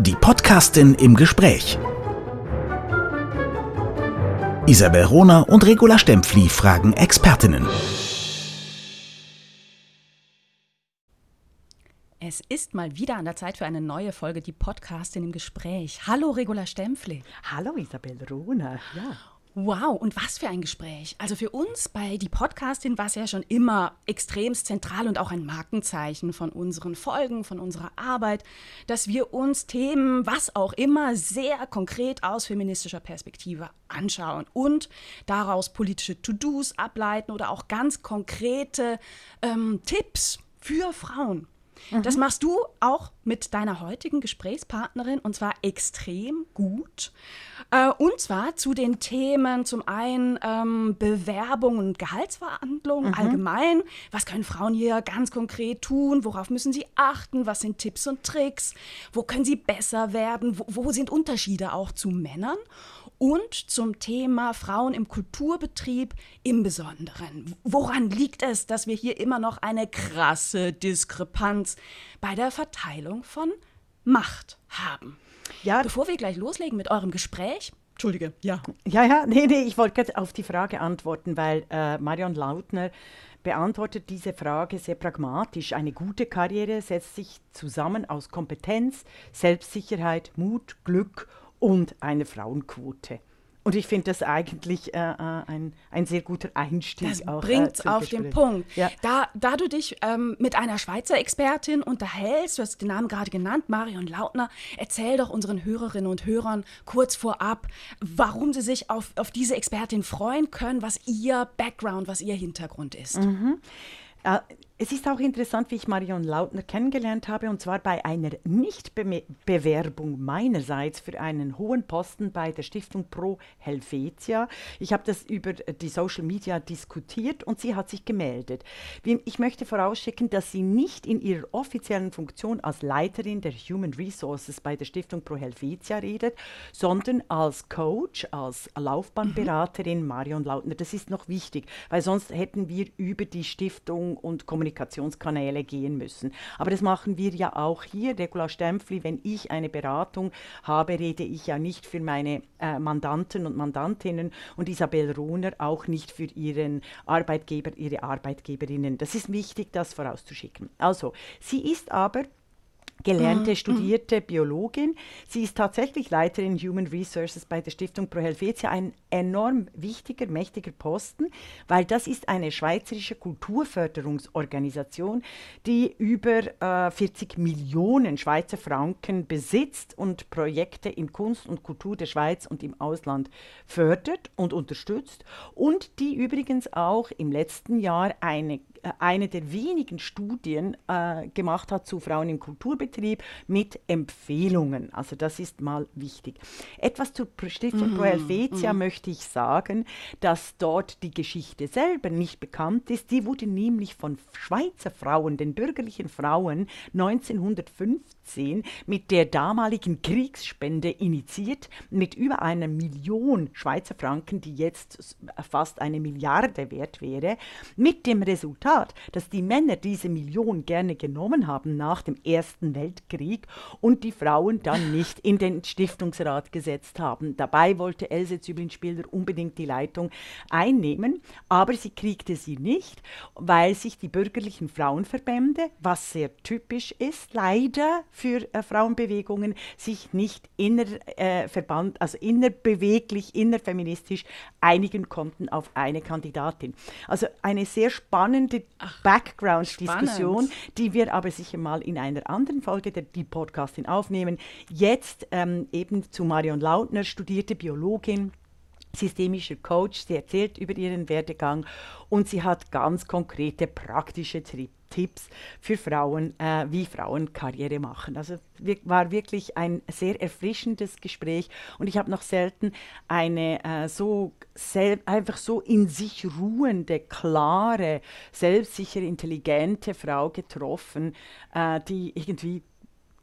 Die Podcastin im Gespräch. Isabel Rohner und Regula Stempfli fragen Expertinnen. Es ist mal wieder an der Zeit für eine neue Folge, die Podcastin im Gespräch. Hallo Regula Stempfli. Hallo Isabel Rohner. Ja. Wow, und was für ein Gespräch. Also für uns bei die Podcastin war es ja schon immer extremst zentral und auch ein Markenzeichen von unseren Folgen, von unserer Arbeit, dass wir uns Themen, was auch immer, sehr konkret aus feministischer Perspektive anschauen und daraus politische To-Dos ableiten oder auch ganz konkrete ähm, Tipps für Frauen Mhm. Das machst du auch mit deiner heutigen Gesprächspartnerin und zwar extrem gut. Äh, und zwar zu den Themen zum einen ähm, Bewerbung und Gehaltsverhandlungen mhm. allgemein. Was können Frauen hier ganz konkret tun? Worauf müssen sie achten? Was sind Tipps und Tricks? Wo können sie besser werden? Wo, wo sind Unterschiede auch zu Männern? Und zum Thema Frauen im Kulturbetrieb im Besonderen. Woran liegt es, dass wir hier immer noch eine krasse Diskrepanz bei der Verteilung von Macht haben? Ja. Bevor wir gleich loslegen mit eurem Gespräch, Entschuldige, ja. Ja, ja, nee, nee, ich wollte auf die Frage antworten, weil äh, Marion Lautner beantwortet diese Frage sehr pragmatisch. Eine gute Karriere setzt sich zusammen aus Kompetenz, Selbstsicherheit, Mut, Glück und einer Frauenquote. Und ich finde das eigentlich äh, äh, ein, ein sehr guter Einstieg. Das bringt äh, auf den Punkt. Ja. Da, da du dich ähm, mit einer Schweizer Expertin unterhältst, du hast den Namen gerade genannt, Marion Lautner, erzähl doch unseren Hörerinnen und Hörern kurz vorab, warum sie sich auf, auf diese Expertin freuen können, was ihr Background, was ihr Hintergrund ist. Mhm. Äh, es ist auch interessant, wie ich Marion Lautner kennengelernt habe, und zwar bei einer Nichtbewerbung meinerseits für einen hohen Posten bei der Stiftung Pro Helvetia. Ich habe das über die Social Media diskutiert und sie hat sich gemeldet. Ich möchte vorausschicken, dass sie nicht in ihrer offiziellen Funktion als Leiterin der Human Resources bei der Stiftung Pro Helvetia redet, sondern als Coach, als Laufbahnberaterin Marion Lautner. Das ist noch wichtig, weil sonst hätten wir über die Stiftung und Kommunikation Kommunikationskanäle gehen müssen. Aber das machen wir ja auch hier. Regula Stempfli, wenn ich eine Beratung habe, rede ich ja nicht für meine äh, Mandanten und Mandantinnen und Isabel Rohner auch nicht für ihren Arbeitgeber, ihre Arbeitgeberinnen. Das ist wichtig, das vorauszuschicken. Also, sie ist aber gelernte, mhm. studierte Biologin. Sie ist tatsächlich Leiterin Human Resources bei der Stiftung Pro Helvetia, ein enorm wichtiger, mächtiger Posten, weil das ist eine schweizerische Kulturförderungsorganisation, die über äh, 40 Millionen Schweizer Franken besitzt und Projekte in Kunst und Kultur der Schweiz und im Ausland fördert und unterstützt und die übrigens auch im letzten Jahr eine eine der wenigen Studien äh, gemacht hat zu Frauen im Kulturbetrieb mit Empfehlungen. Also das ist mal wichtig. Etwas zu Stiftung mhm, Pro Helvetia mhm. möchte ich sagen, dass dort die Geschichte selber nicht bekannt ist. Die wurde nämlich von Schweizer Frauen, den bürgerlichen Frauen, 1915 mit der damaligen Kriegsspende initiiert, mit über einer Million Schweizer Franken, die jetzt fast eine Milliarde wert wäre, mit dem Resultat, Resultat, dass die Männer diese Million gerne genommen haben nach dem Ersten Weltkrieg und die Frauen dann nicht in den Stiftungsrat gesetzt haben. Dabei wollte Else Züblin-Spieler unbedingt die Leitung einnehmen, aber sie kriegte sie nicht, weil sich die bürgerlichen Frauenverbände, was sehr typisch ist, leider für äh, Frauenbewegungen, sich nicht innerverband, äh, also innerbeweglich, innerfeministisch einigen konnten auf eine Kandidatin. Also eine sehr spannende Background-Diskussion, die wir aber sicher mal in einer anderen Folge der die Podcastin aufnehmen. Jetzt ähm, eben zu Marion Lautner, studierte Biologin systemischer Coach. Sie erzählt über ihren Werdegang und sie hat ganz konkrete praktische Tri Tipps für Frauen, äh, wie Frauen Karriere machen. Also war wirklich ein sehr erfrischendes Gespräch und ich habe noch selten eine äh, so einfach so in sich ruhende, klare, selbstsichere, intelligente Frau getroffen, äh, die irgendwie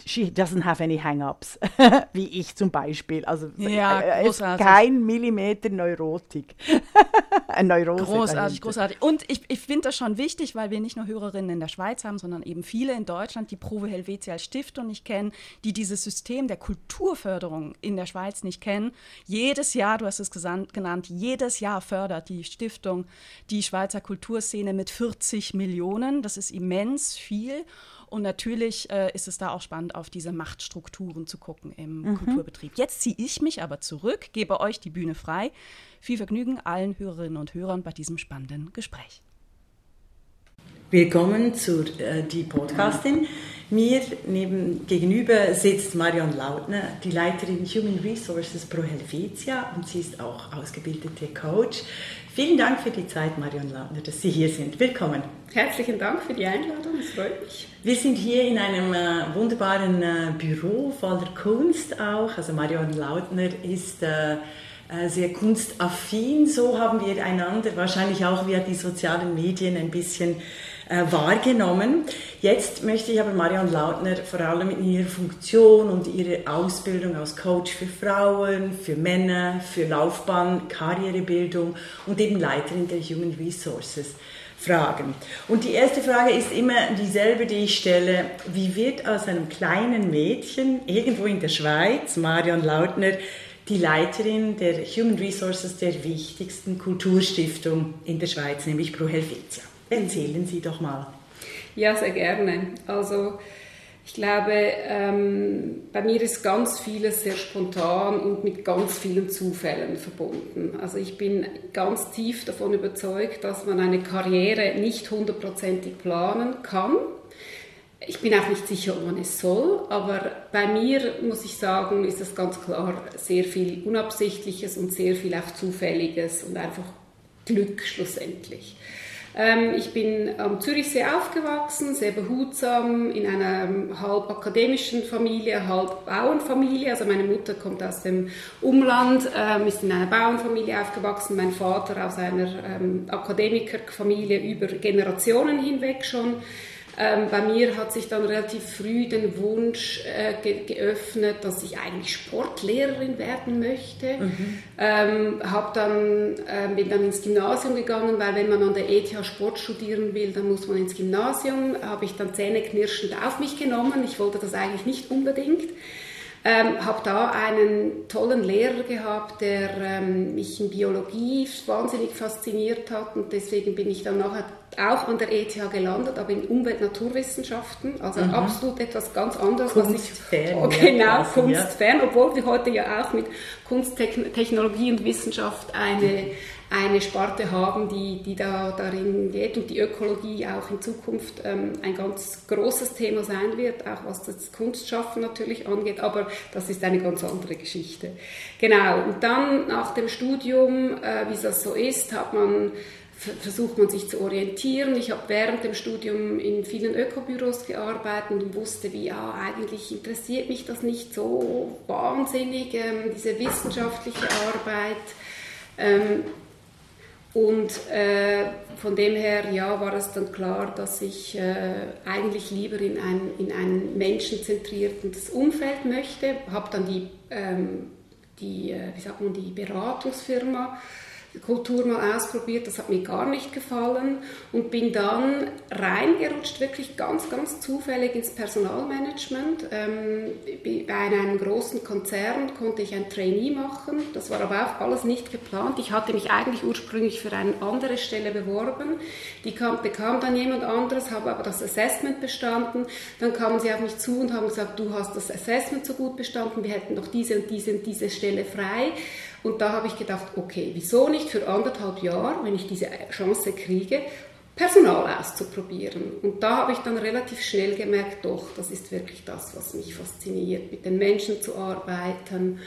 she doesn't have any hang-ups, wie ich zum Beispiel. Also ja, äh, ist kein Millimeter Neurotik. Eine Neurose. Großartig, dahinter. großartig. Und ich, ich finde das schon wichtig, weil wir nicht nur Hörerinnen in der Schweiz haben, sondern eben viele in Deutschland, die Provo Helvetia als Stiftung nicht kennen, die dieses System der Kulturförderung in der Schweiz nicht kennen. Jedes Jahr, du hast es genannt, jedes Jahr fördert die Stiftung die Schweizer Kulturszene mit 40 Millionen. Das ist immens viel. Und natürlich äh, ist es da auch spannend, auf diese Machtstrukturen zu gucken im Kulturbetrieb. Jetzt ziehe ich mich aber zurück, gebe euch die Bühne frei. Viel Vergnügen allen Hörerinnen und Hörern bei diesem spannenden Gespräch. Willkommen zu äh, die Podcastin. Mir neben, gegenüber sitzt Marion Lautner, die Leiterin Human Resources pro Helvetia und sie ist auch ausgebildete Coach. Vielen Dank für die Zeit, Marion Lautner, dass Sie hier sind. Willkommen. Herzlichen Dank für die Einladung, es freut mich. Wir sind hier in einem äh, wunderbaren äh, Büro voller Kunst auch. Also Marion Lautner ist äh, äh, sehr kunstaffin. So haben wir einander wahrscheinlich auch via die sozialen Medien ein bisschen äh, wahrgenommen. Jetzt möchte ich aber Marion Lautner vor allem in ihrer Funktion und ihrer Ausbildung als Coach für Frauen, für Männer, für Laufbahn, Karrierebildung und eben Leiterin der Human Resources fragen. Und die erste Frage ist immer dieselbe, die ich stelle. Wie wird aus einem kleinen Mädchen irgendwo in der Schweiz, Marion Lautner, die Leiterin der Human Resources der wichtigsten Kulturstiftung in der Schweiz, nämlich Pro Helvetia? Erzählen Sie doch mal. Ja, sehr gerne. Also ich glaube, ähm, bei mir ist ganz vieles sehr spontan und mit ganz vielen Zufällen verbunden. Also ich bin ganz tief davon überzeugt, dass man eine Karriere nicht hundertprozentig planen kann. Ich bin auch nicht sicher, ob man es soll, aber bei mir muss ich sagen, ist das ganz klar sehr viel Unabsichtliches und sehr viel auch Zufälliges und einfach Glück schlussendlich. Ähm, ich bin am Zürichsee aufgewachsen, sehr behutsam, in einer halb akademischen Familie, halb Bauernfamilie. Also meine Mutter kommt aus dem Umland, ähm, ist in einer Bauernfamilie aufgewachsen, mein Vater aus einer ähm, Akademikerfamilie über Generationen hinweg schon. Ähm, bei mir hat sich dann relativ früh den Wunsch äh, ge geöffnet, dass ich eigentlich Sportlehrerin werden möchte. Mhm. Ähm, dann, äh, bin dann ins Gymnasium gegangen, weil wenn man an der ETH Sport studieren will, dann muss man ins Gymnasium. Habe ich dann zähneknirschend auf mich genommen. Ich wollte das eigentlich nicht unbedingt. Ähm, habe da einen tollen Lehrer gehabt, der ähm, mich in Biologie wahnsinnig fasziniert hat und deswegen bin ich dann nachher auch an der ETH gelandet, aber in Umwelt-Naturwissenschaften, also mhm. absolut etwas ganz anderes. Kunstfern. Was ich, oh, genau, quasi, kunstfern, ja. obwohl wir heute ja auch mit Kunsttechnologie und Wissenschaft eine eine Sparte haben, die, die da darin geht und die Ökologie auch in Zukunft ähm, ein ganz großes Thema sein wird, auch was das Kunstschaffen natürlich angeht, aber das ist eine ganz andere Geschichte. Genau, und dann nach dem Studium, äh, wie das so ist, hat man versucht man sich zu orientieren. Ich habe während dem Studium in vielen Ökobüros gearbeitet und wusste, wie ja, eigentlich interessiert mich das nicht so wahnsinnig, ähm, diese wissenschaftliche Arbeit. Ähm, und äh, von dem her ja, war es dann klar, dass ich äh, eigentlich lieber in ein, in ein menschenzentriertes Umfeld möchte. Habe dann die, ähm, die, äh, wie sagt man, die Beratungsfirma Kultur mal ausprobiert, das hat mir gar nicht gefallen und bin dann reingerutscht, wirklich ganz, ganz zufällig ins Personalmanagement. Ähm, bei einem großen Konzern konnte ich ein Trainee machen, das war aber auch alles nicht geplant. Ich hatte mich eigentlich ursprünglich für eine andere Stelle beworben, die kam, bekam dann jemand anderes, habe aber das Assessment bestanden, dann kamen sie auf mich zu und haben gesagt, du hast das Assessment so gut bestanden, wir hätten noch diese und diese und diese Stelle frei und da habe ich gedacht, okay, wieso nicht für anderthalb Jahre, wenn ich diese Chance kriege, Personal auszuprobieren. Und da habe ich dann relativ schnell gemerkt, doch, das ist wirklich das, was mich fasziniert, mit den Menschen zu arbeiten,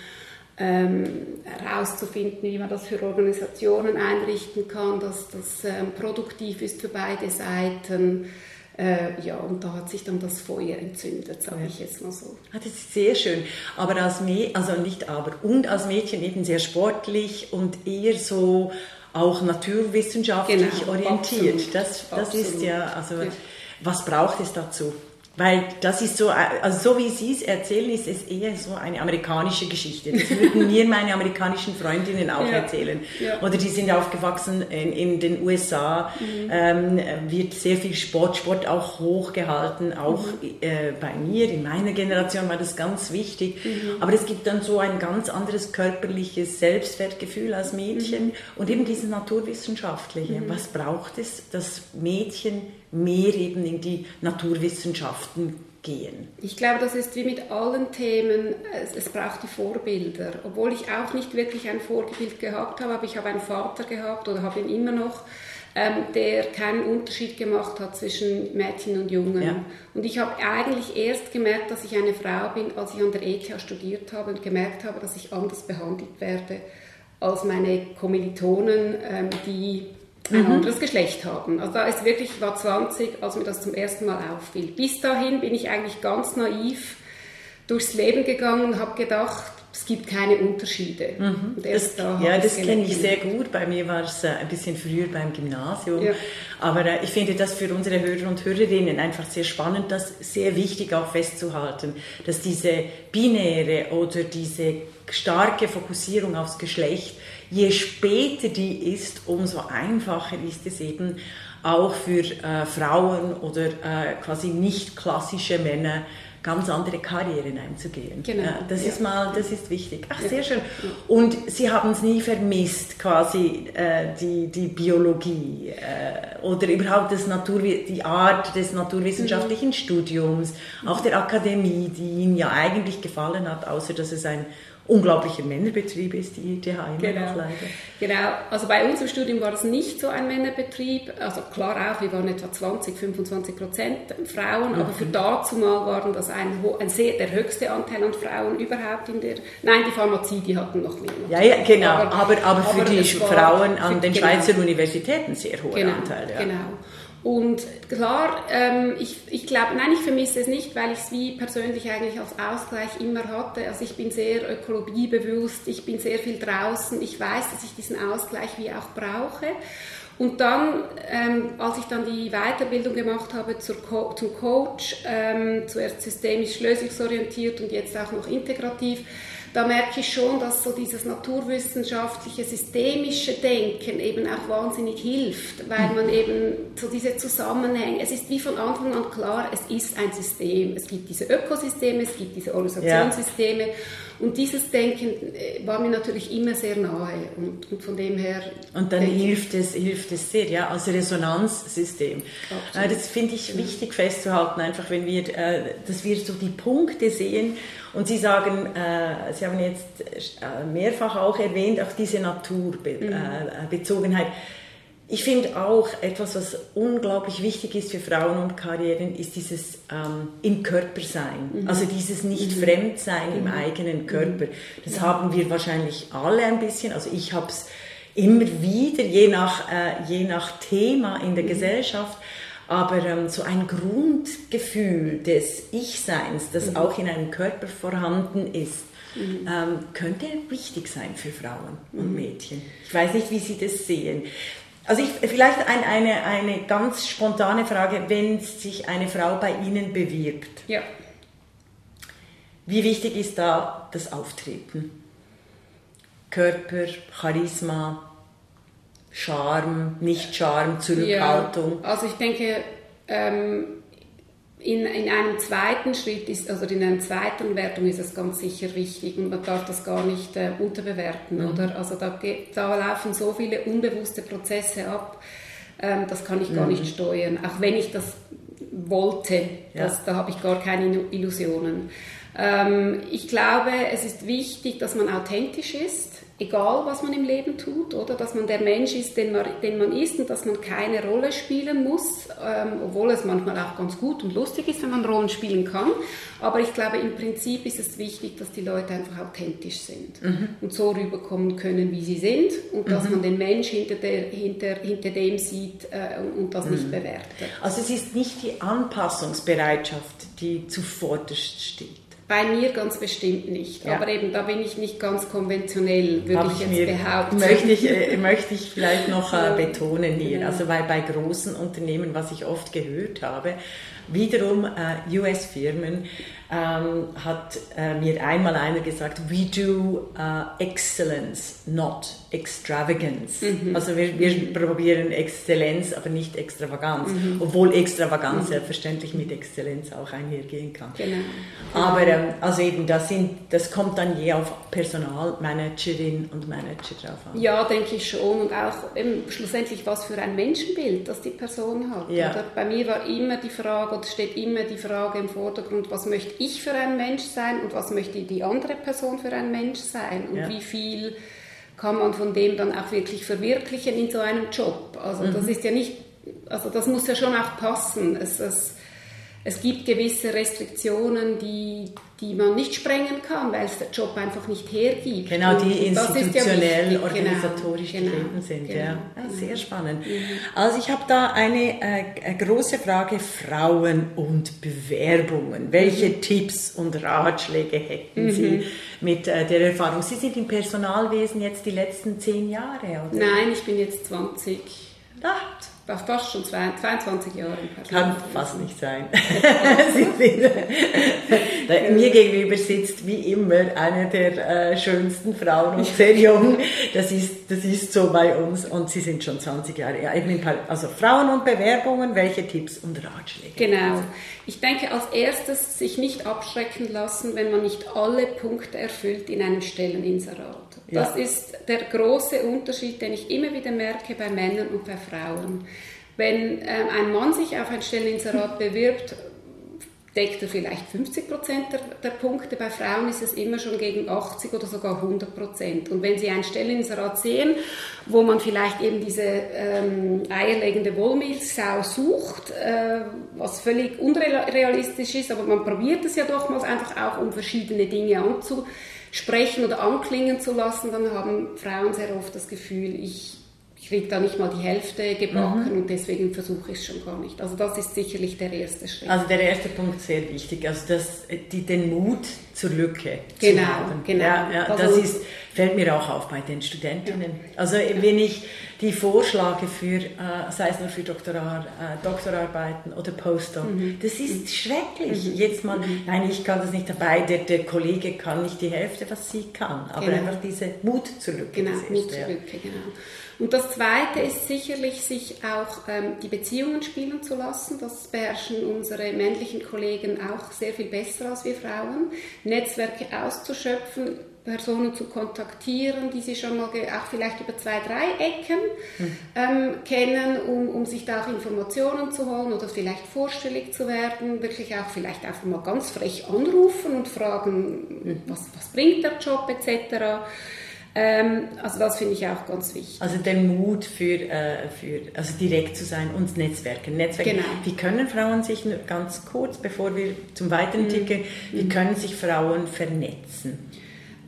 ähm, herauszufinden, wie man das für Organisationen einrichten kann, dass das ähm, produktiv ist für beide Seiten. Äh, ja, und da hat sich dann das Feuer entzündet, sage ich jetzt mal so. Ah, das ist sehr schön. Aber als Mädchen, also nicht aber, und als Mädchen eben sehr sportlich und eher so auch naturwissenschaftlich genau, orientiert. Absolut, das, das absolut. ist ja, also ja. was braucht es dazu? Weil das ist so, also so wie Sie es erzählen, ist es eher so eine amerikanische Geschichte. Das würden mir meine amerikanischen Freundinnen auch ja. erzählen. Ja. Oder die sind aufgewachsen in, in den USA, mhm. ähm, wird sehr viel Sport, Sport auch hochgehalten. Auch mhm. äh, bei mir, in meiner Generation war das ganz wichtig. Mhm. Aber es gibt dann so ein ganz anderes körperliches Selbstwertgefühl als Mädchen mhm. und eben dieses naturwissenschaftliche. Mhm. Was braucht es, dass Mädchen mehr eben in die Naturwissenschaften gehen. Ich glaube, das ist wie mit allen Themen, es, es, braucht die Vorbilder. Obwohl ich auch nicht wirklich ein Vorbild gehabt habe, aber ich habe einen Vater gehabt oder habe ihn immer noch, ähm, der keinen Unterschied gemacht hat zwischen Mädchen und Jungen. Ja. Und ich habe eigentlich erst gemerkt, dass ich eine Frau bin, als ich an der ETH studiert habe und gemerkt habe, dass ich anders behandelt werde als meine Kommilitonen, ähm, die ein mhm. anderes Geschlecht haben. Also da ist wirklich, ich war 20, als mir das zum ersten Mal auffiel. Bis dahin bin ich eigentlich ganz naiv durchs Leben gegangen und habe gedacht, es gibt keine Unterschiede. Mhm. Das, da ja, das kenne ich sehr gut. Bei mir war es äh, ein bisschen früher beim Gymnasium. Ja. Aber äh, ich finde das für unsere Hörer und Hörerinnen einfach sehr spannend, das sehr wichtig auch festzuhalten, dass diese binäre oder diese starke Fokussierung aufs Geschlecht je später die ist, umso einfacher ist es eben auch für äh, Frauen oder äh, quasi nicht klassische Männer ganz andere Karrieren einzugehen. Genau. Ja, das ja. ist mal, das ist wichtig. Ach, sehr schön. Und Sie haben es nie vermisst, quasi äh, die, die Biologie äh, oder überhaupt das Natur, die Art des naturwissenschaftlichen mhm. Studiums, auch der Akademie, die Ihnen ja eigentlich gefallen hat, außer dass es ein unglaublicher Männerbetrieb ist, die ITH immer genau. noch leider. Genau, also bei uns im Studium war es nicht so ein Männerbetrieb, also klar auch, wir waren etwa 20, 25 Prozent Frauen, mhm. aber für dazu mal waren das ein, ein sehr, der höchste Anteil an Frauen überhaupt in der, nein, die Pharmazie, die hatten noch mehr. Ja, ja, genau, aber, aber, aber für die Frauen an den genau. Schweizer Universitäten sehr hoher genau, Anteil. Ja. Genau. Und klar, ähm, ich, ich glaube, nein, ich vermisse es nicht, weil ich es wie persönlich eigentlich als Ausgleich immer hatte. Also ich bin sehr ökologiebewusst, ich bin sehr viel draußen, ich weiß, dass ich diesen Ausgleich wie auch brauche. Und dann, ähm, als ich dann die Weiterbildung gemacht habe Co zum Coach, ähm, zuerst systemisch lösungsorientiert und jetzt auch noch integrativ, da merke ich schon, dass so dieses naturwissenschaftliche, systemische Denken eben auch wahnsinnig hilft, weil man eben so diese Zusammenhänge, es ist wie von Anfang an klar, es ist ein System. Es gibt diese Ökosysteme, es gibt diese Organisationssysteme. Ja. Und dieses Denken äh, war mir natürlich immer sehr nahe und, und von dem her. Und dann hilft es, hilft es sehr, ja, als Resonanzsystem. Absolut. Das finde ich wichtig festzuhalten, einfach wenn wir, äh, dass wir so die Punkte sehen und Sie sagen, äh, Sie haben jetzt mehrfach auch erwähnt, auch diese Naturbezogenheit. Mhm. Ich finde auch etwas, was unglaublich wichtig ist für Frauen und Karrieren, ist dieses ähm, im Körper sein. Mhm. Also dieses nicht mhm. Fremdsein mhm. im eigenen Körper. Mhm. Das haben wir wahrscheinlich alle ein bisschen. Also ich habe es immer wieder, je nach, äh, je nach Thema in der mhm. Gesellschaft. Aber ähm, so ein Grundgefühl des Ich-Seins, das mhm. auch in einem Körper vorhanden ist, ähm, könnte wichtig sein für Frauen und Mädchen. Ich weiß nicht, wie Sie das sehen. Also ich, vielleicht ein, eine, eine ganz spontane Frage, wenn sich eine Frau bei Ihnen bewirbt. Ja. Wie wichtig ist da das Auftreten? Körper, Charisma, Charme, Nicht-Charme, Zurückhaltung? Ja, also ich denke, ähm, in, in einem zweiten Schritt ist, also in einer zweiten Wertung ist es ganz sicher wichtig und man darf das gar nicht äh, unterbewerten, mhm. oder? Also da, da laufen so viele unbewusste Prozesse ab, ähm, das kann ich gar mhm. nicht steuern, auch wenn ich das wollte, das, ja. da habe ich gar keine Illusionen. Ähm, ich glaube, es ist wichtig, dass man authentisch ist egal was man im Leben tut, oder dass man der Mensch ist, den man, den man ist und dass man keine Rolle spielen muss, ähm, obwohl es manchmal auch ganz gut und lustig ist, wenn man Rollen spielen kann. Aber ich glaube, im Prinzip ist es wichtig, dass die Leute einfach authentisch sind mhm. und so rüberkommen können, wie sie sind und dass mhm. man den Mensch hinter, der, hinter, hinter dem sieht äh, und das mhm. nicht bewertet. Also es ist nicht die Anpassungsbereitschaft, die zuvorderst steht. Bei mir ganz bestimmt nicht. Ja. Aber eben, da bin ich nicht ganz konventionell, würde ich, ich, jetzt behaupten. Möchte ich, äh, möchte ich vielleicht noch äh, betonen hier. Also weil bei großen Unternehmen, was ich oft gehört habe, wiederum äh, US-Firmen ähm, hat äh, mir einmal einer gesagt, we do uh, excellence, not extravagance. Mhm. Also wir, wir probieren Exzellenz, aber nicht Extravaganz, mhm. obwohl Extravaganz mhm. selbstverständlich mit Exzellenz auch einhergehen kann. Genau. Aber ähm, also eben, das, sind, das kommt dann je auf Personalmanagerin und Manager drauf an. Ja, denke ich schon. Und auch eben, schlussendlich, was für ein Menschenbild das die Person hat. Ja. Bei mir war immer die Frage, oder steht immer die Frage im Vordergrund, was möchte ich für ein Mensch sein und was möchte die andere Person für ein Mensch sein und ja. wie viel kann man von dem dann auch wirklich verwirklichen in so einem Job. Also mhm. das ist ja nicht, also das muss ja schon auch passen. Es, es, es gibt gewisse Restriktionen, die, die man nicht sprengen kann, weil es der Job einfach nicht hergibt. Genau, die institutionell, ja organisatorisch genau, getreten genau, sind. Genau, ja. ja. Ah, sehr spannend. Mhm. Also ich habe da eine äh, große Frage, Frauen und Bewerbungen. Welche mhm. Tipps und Ratschläge hätten mhm. Sie mit äh, der Erfahrung? Sie sind im Personalwesen jetzt die letzten zehn Jahre, oder? Nein, ich bin jetzt 20. Ach, fast schon 22 Jahre im Kann fast nicht sein. Mir gegenüber sitzt wie immer eine der äh, schönsten Frauen und sehr jung. Das ist, das ist so bei uns und sie sind schon 20 Jahre. Ja, also Frauen und Bewerbungen, welche Tipps und Ratschläge? Genau. Ich denke als erstes sich nicht abschrecken lassen, wenn man nicht alle Punkte erfüllt in einem Stelleninserat. Das ja. ist der große Unterschied, den ich immer wieder merke bei Männern und bei Frauen. Wenn ähm, ein Mann sich auf ein Stelleninserat bewirbt, deckt er vielleicht 50 Prozent der, der, Punkte. Bei Frauen ist es immer schon gegen 80 oder sogar 100 Prozent. Und wenn Sie ein Stelleninserat sehen, wo man vielleicht eben diese ähm, eierlegende Wollmilchsau sucht, äh, was völlig unrealistisch ist, aber man probiert es ja doch mal einfach auch, um verschiedene Dinge anzusprechen oder anklingen zu lassen, dann haben Frauen sehr oft das Gefühl, ich kriege da nicht mal die Hälfte gebacken mhm. und deswegen versuche ich es schon gar nicht. Also das ist sicherlich der erste Schritt. Also der erste Punkt sehr wichtig, also das, die, den Mut zur Lücke genau, zu haben. Genau, ja, ja, also, das ist, fällt mir auch auf bei den Studentinnen. Ja. Also wenn ich die vorschlage für, äh, sei es nur für Doktorar, äh, Doktorarbeiten oder Postdoc, mhm. das ist mhm. schrecklich. Mhm. Jetzt mal, mhm. nein, ich kann das nicht dabei, der, der Kollege kann nicht die Hälfte, was sie kann, aber genau. einfach diese Mut zur Lücke. Genau, Mut zur Lücke, genau. Und das Zweite ist sicherlich, sich auch ähm, die Beziehungen spielen zu lassen. Das beherrschen unsere männlichen Kollegen auch sehr viel besser als wir Frauen. Netzwerke auszuschöpfen, Personen zu kontaktieren, die sie schon mal auch vielleicht über zwei, drei Ecken mhm. ähm, kennen, um, um sich da auch Informationen zu holen oder vielleicht vorstellig zu werden, wirklich auch vielleicht einfach mal ganz frech anrufen und fragen, mhm. was, was bringt der Job etc. Ähm, also das finde ich auch ganz wichtig. Also der Mut für, äh, für also direkt zu sein und Netzwerken. Netzwerken. Genau. Wie können Frauen sich, ganz kurz, bevor wir zum weiteren mhm. ticken, wie mhm. können sich Frauen vernetzen?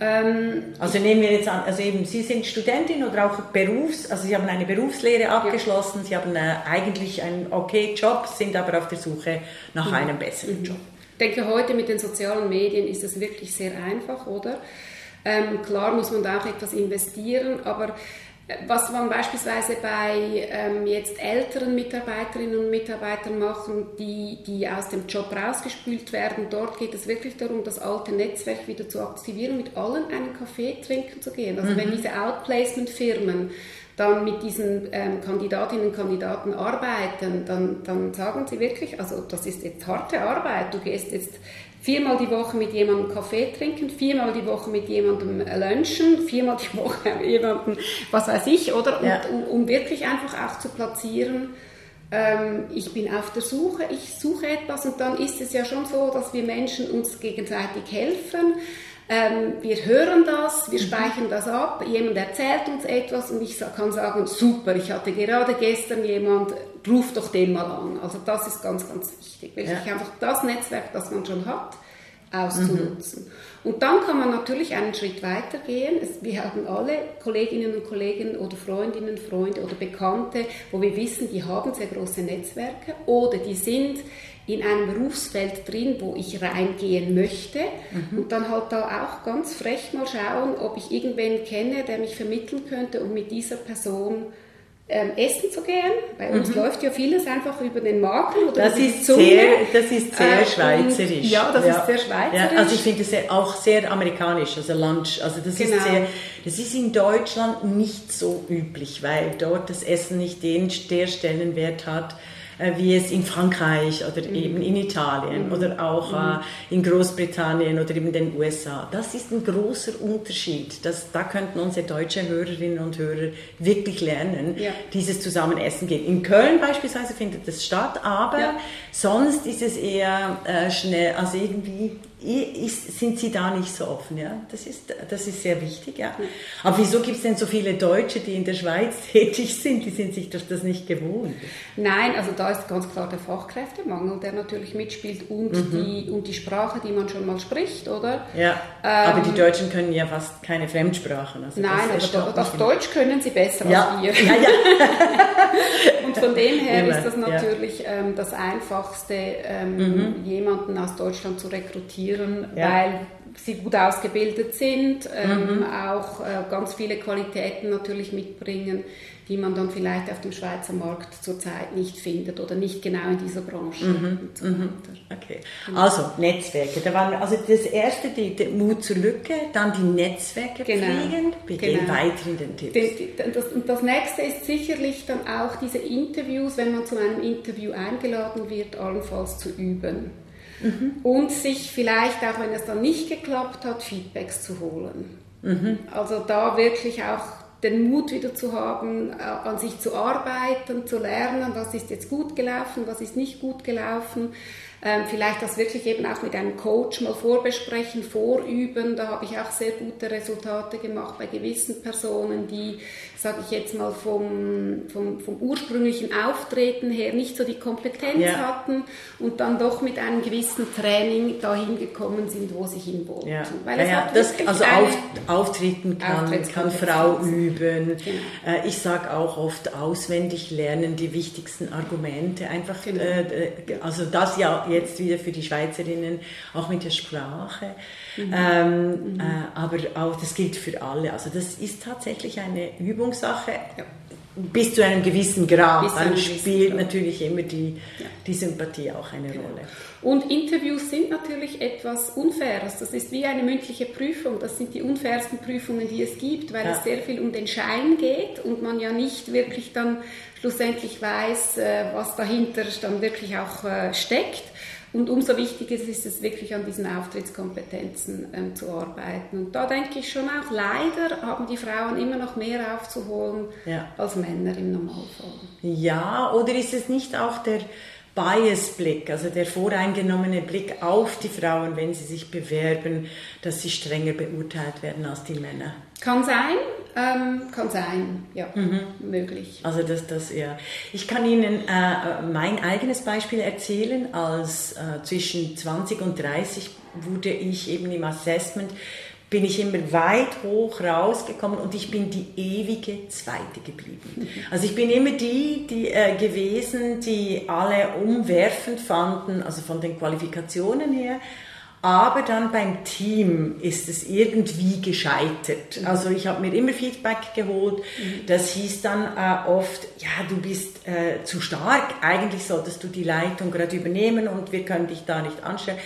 Ähm, also nehmen wir jetzt an, also eben, Sie sind Studentin oder auch Berufs, also Sie haben eine Berufslehre abgeschlossen, ja. Sie haben äh, eigentlich einen okay Job, sind aber auf der Suche nach mhm. einem besseren mhm. Job. Ich denke, heute mit den sozialen Medien ist es wirklich sehr einfach, oder? Ähm, klar muss man da auch etwas investieren, aber äh, was man beispielsweise bei ähm, jetzt älteren Mitarbeiterinnen und Mitarbeitern machen, die, die aus dem Job rausgespült werden, dort geht es wirklich darum, das alte Netzwerk wieder zu aktivieren, mit allen einen Kaffee trinken zu gehen. Also mhm. wenn diese Outplacement-Firmen dann mit diesen ähm, Kandidatinnen und Kandidaten arbeiten, dann, dann sagen sie wirklich, also das ist jetzt harte Arbeit, du gehst jetzt viermal die Woche mit jemandem Kaffee trinken, viermal die Woche mit jemandem lunchen, viermal die Woche mit jemandem, was weiß ich, oder? Ja. Und, um, um, wirklich einfach auch zu platzieren, ähm, ich bin auf der Suche, ich suche etwas und dann ist es ja schon so, dass wir Menschen uns gegenseitig helfen. Ähm, wir hören das, wir mhm. speichern das ab, jemand erzählt uns etwas und ich kann sagen, super, ich hatte gerade gestern jemand, ruf doch den mal an. Also das ist ganz, ganz wichtig, wirklich ja. einfach das Netzwerk, das man schon hat, auszunutzen. Mhm. Und dann kann man natürlich einen Schritt weiter gehen. Es, wir haben alle Kolleginnen und Kollegen oder Freundinnen, Freunde oder Bekannte, wo wir wissen, die haben sehr große Netzwerke oder die sind in einem Berufsfeld drin, wo ich reingehen möchte mhm. und dann halt da auch ganz frech mal schauen, ob ich irgendwen kenne, der mich vermitteln könnte und mit dieser Person ähm, essen zu gehen. Bei uns mhm. läuft ja vieles einfach über den Magen oder das ist Zunge. Sehr, das ist sehr äh, schweizerisch. Und, ja, das ja. ist sehr schweizerisch. Ja, also ich finde es auch sehr amerikanisch, also Lunch. Also das genau. ist sehr, das ist in Deutschland nicht so üblich, weil dort das Essen nicht den der Stellenwert hat, äh, wie es in Frankreich oder mhm. eben in Italien mhm. oder auch äh, mhm. in Großbritannien oder eben den USA. Das ist ein großer Unterschied. Das, da könnten unsere deutschen Hörerinnen und Hörer wirklich lernen, ja. dieses Zusammenessen geht. In Köln beispielsweise findet es statt, aber ja. sonst ist es eher äh, schnell, also irgendwie ist, sind sie da nicht so offen. Ja? Das, ist, das ist sehr wichtig. Ja? Aber wieso gibt es denn so viele Deutsche, die in der Schweiz tätig sind? Die sind sich das nicht gewohnt. Nein, also da ist ganz klar der Fachkräftemangel, der natürlich mitspielt und, mhm. die, und die Sprache, die man schon mal spricht, oder? Ja, ähm, aber die Deutschen können ja fast keine Fremdsprachen. Also nein, aber das, Deutsch können sie besser ja. als wir. Ja, ja. von dem her ist das natürlich ähm, das Einfachste, ähm, mhm. jemanden aus Deutschland zu rekrutieren weil sie gut ausgebildet sind, ähm, mhm. auch äh, ganz viele Qualitäten natürlich mitbringen, die man dann vielleicht auf dem Schweizer Markt zurzeit nicht findet oder nicht genau in dieser Branche. Mhm. So mhm. okay. Genau. Also Netzwerke. Da waren also das erste die, der Mut zur Lücke, dann die Netzwerke genau. pflegen. Wir genau. gehen weiter in den Tipps. Das, das nächste ist sicherlich dann auch diese Interviews, wenn man zu einem Interview eingeladen wird, allenfalls zu üben. Mhm. Und sich vielleicht, auch wenn es dann nicht geklappt hat, Feedbacks zu holen. Mhm. Also da wirklich auch den Mut wieder zu haben, äh, an sich zu arbeiten, zu lernen, was ist jetzt gut gelaufen, was ist nicht gut gelaufen. Ähm, vielleicht das wirklich eben auch mit einem Coach mal vorbesprechen, vorüben. Da habe ich auch sehr gute Resultate gemacht bei gewissen Personen, die sage ich jetzt mal, vom, vom, vom, ursprünglichen Auftreten her nicht so die Kompetenz ja. hatten und dann doch mit einem gewissen Training dahin gekommen sind, wo sie hin wollten. Ja. Weil ja. Das, also auf, auftreten kann, kann Frau üben. Genau. Äh, ich sage auch oft auswendig lernen, die wichtigsten Argumente. Einfach, genau. äh, äh also das ja jetzt wieder für die Schweizerinnen, auch mit der Sprache. Mhm. Ähm, mhm. Äh, aber auch das gilt für alle. Also das ist tatsächlich eine Übungssache. Ja. Bis zu einem gewissen Grad. Bis Dann spielt Grad. natürlich immer die, ja. die Sympathie auch eine genau. Rolle. Und Interviews sind natürlich etwas Unfaires. Das ist wie eine mündliche Prüfung. Das sind die unfairsten Prüfungen, die es gibt, weil ja. es sehr viel um den Schein geht und man ja nicht wirklich dann schlussendlich weiß, äh, was dahinter dann wirklich auch äh, steckt. Und umso wichtiger ist es wirklich an diesen Auftrittskompetenzen ähm, zu arbeiten. Und da denke ich schon auch, leider haben die Frauen immer noch mehr aufzuholen ja. als Männer im Normalfall. Ja, oder ist es nicht auch der Bias-Blick, also der voreingenommene Blick auf die Frauen, wenn sie sich bewerben, dass sie strenger beurteilt werden als die Männer? Kann sein, ähm, kann sein, ja, mhm. möglich. Also das, das, ja. Ich kann Ihnen äh, mein eigenes Beispiel erzählen. Als äh, zwischen 20 und 30 wurde ich eben im Assessment bin ich immer weit hoch rausgekommen und ich bin die ewige Zweite geblieben. Also ich bin immer die, die äh, gewesen, die alle umwerfend fanden, also von den Qualifikationen her. Aber dann beim Team ist es irgendwie gescheitert. Also ich habe mir immer Feedback geholt. Das hieß dann äh, oft, ja, du bist äh, zu stark. Eigentlich solltest du die Leitung gerade übernehmen und wir können dich da nicht anstellen.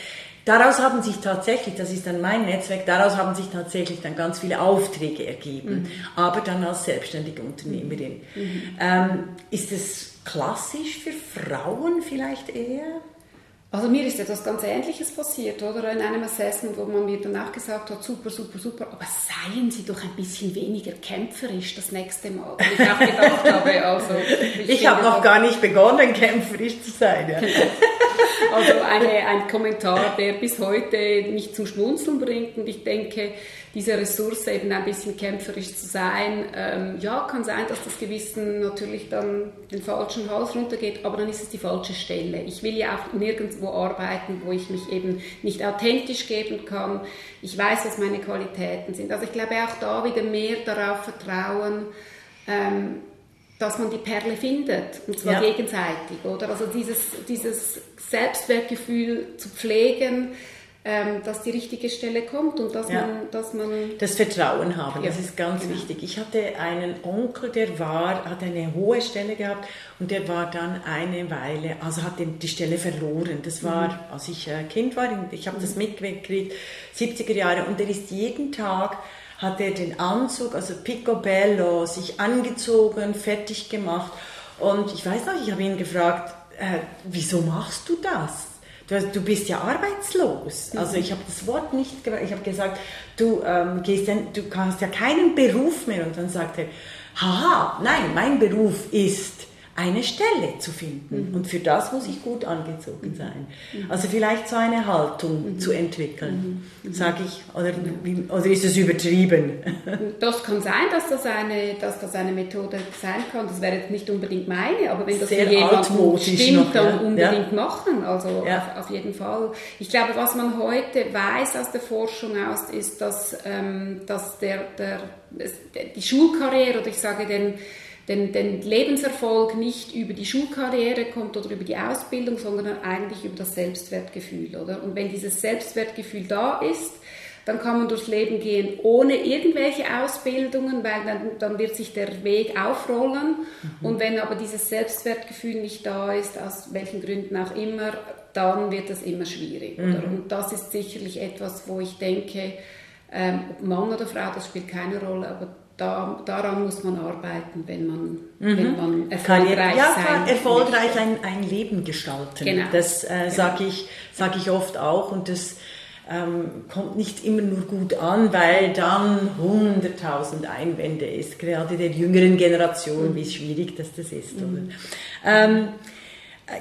Daraus haben sich tatsächlich, das ist dann mein Netzwerk, daraus haben sich tatsächlich dann ganz viele Aufträge ergeben, mhm. aber dann als selbstständige Unternehmerin. Mhm. Ähm, ist es klassisch für Frauen vielleicht eher? Also mir ist etwas ganz Ähnliches passiert, oder? In einem Assessment, wo man mir danach gesagt hat, super, super, super, aber seien Sie doch ein bisschen weniger kämpferisch das nächste Mal. Und ich auch gedacht habe, also... Ich, ich habe noch gar nicht begonnen, kämpferisch zu sein. Ja. Also eine, ein Kommentar, der bis heute mich zum Schmunzeln bringt und ich denke, diese Ressource eben ein bisschen kämpferisch zu sein. Ähm, ja, kann sein, dass das Gewissen natürlich dann den falschen Hals runtergeht, aber dann ist es die falsche Stelle. Ich will ja auch nirgendwo arbeiten, wo ich mich eben nicht authentisch geben kann. Ich weiß, was meine Qualitäten sind. Also ich glaube auch da wieder mehr darauf vertrauen, ähm, dass man die Perle findet, und zwar ja. gegenseitig, oder? Also dieses, dieses Selbstwertgefühl zu pflegen, ähm, dass die richtige Stelle kommt und dass, Ja. man, dass man Das Vertrauen haben, das Ja, ist ganz genau. wichtig. Ich hatte einen Onkel, der war, hat eine hohe Stelle gehabt und der war dann eine Weile, also hat den, die Stelle verloren. Das Mhm. war, als ich äh, Kind war, ich habe das mitgekriegt, 70er Jahre und der ist jeden Tag hat er den Anzug, also Picobello, sich angezogen, fertig gemacht und ich weiß noch, ich habe ihn gefragt, äh, wieso machst du das? Du, bist ja arbeitslos. Also ich habe das Wort nicht gewählt. Ich habe gesagt, du ähm, gehst denn, du hast ja keinen Beruf mehr. Und dann sagt er, haha, nein, mein Beruf ist eine Stelle zu finden. Und für das muss ich gut angezogen sein. Also vielleicht so eine Haltung zu entwickeln, sage ich. Oder, oder ist es übertrieben? Das kann sein, dass das, eine, dass das eine Methode sein kann. Das wäre jetzt nicht unbedingt meine, aber wenn das Sehr für jemanden stimmt, noch, dann ja. unbedingt machen. Also Ja. auf, auf jeden Fall. Ich glaube, was man heute weiß aus der Forschung aus, ist, dass, ähm, dass der, der, die Schulkarriere oder ich sage den, den, den Lebenserfolg nicht über die Schulkarriere kommt oder über die Ausbildung, sondern eigentlich über das Selbstwertgefühl. Oder? Und wenn dieses Selbstwertgefühl da ist, dann kann man durchs Leben gehen ohne irgendwelche Ausbildungen, weil dann, dann wird sich der Weg aufrollen. Und wenn aber dieses Selbstwertgefühl nicht da ist, aus welchen Gründen auch immer, dann wird das immer schwierig. Oder? Und das ist sicherlich etwas, wo ich denke, ähm, ob Mann oder Frau, das spielt keine Rolle, aber da, daran muss man arbeiten, wenn man, wenn man erfolgreich Karriere, ja, sein erfolgreich ein, ein Leben gestalten. Genau. Das äh, sage ich, sag ich oft auch und das ähm, kommt nicht immer nur gut an, weil dann 100.000 Einwände ist, gerade der jüngeren Generation, wie schwierig das, das ist. Oder? Ähm,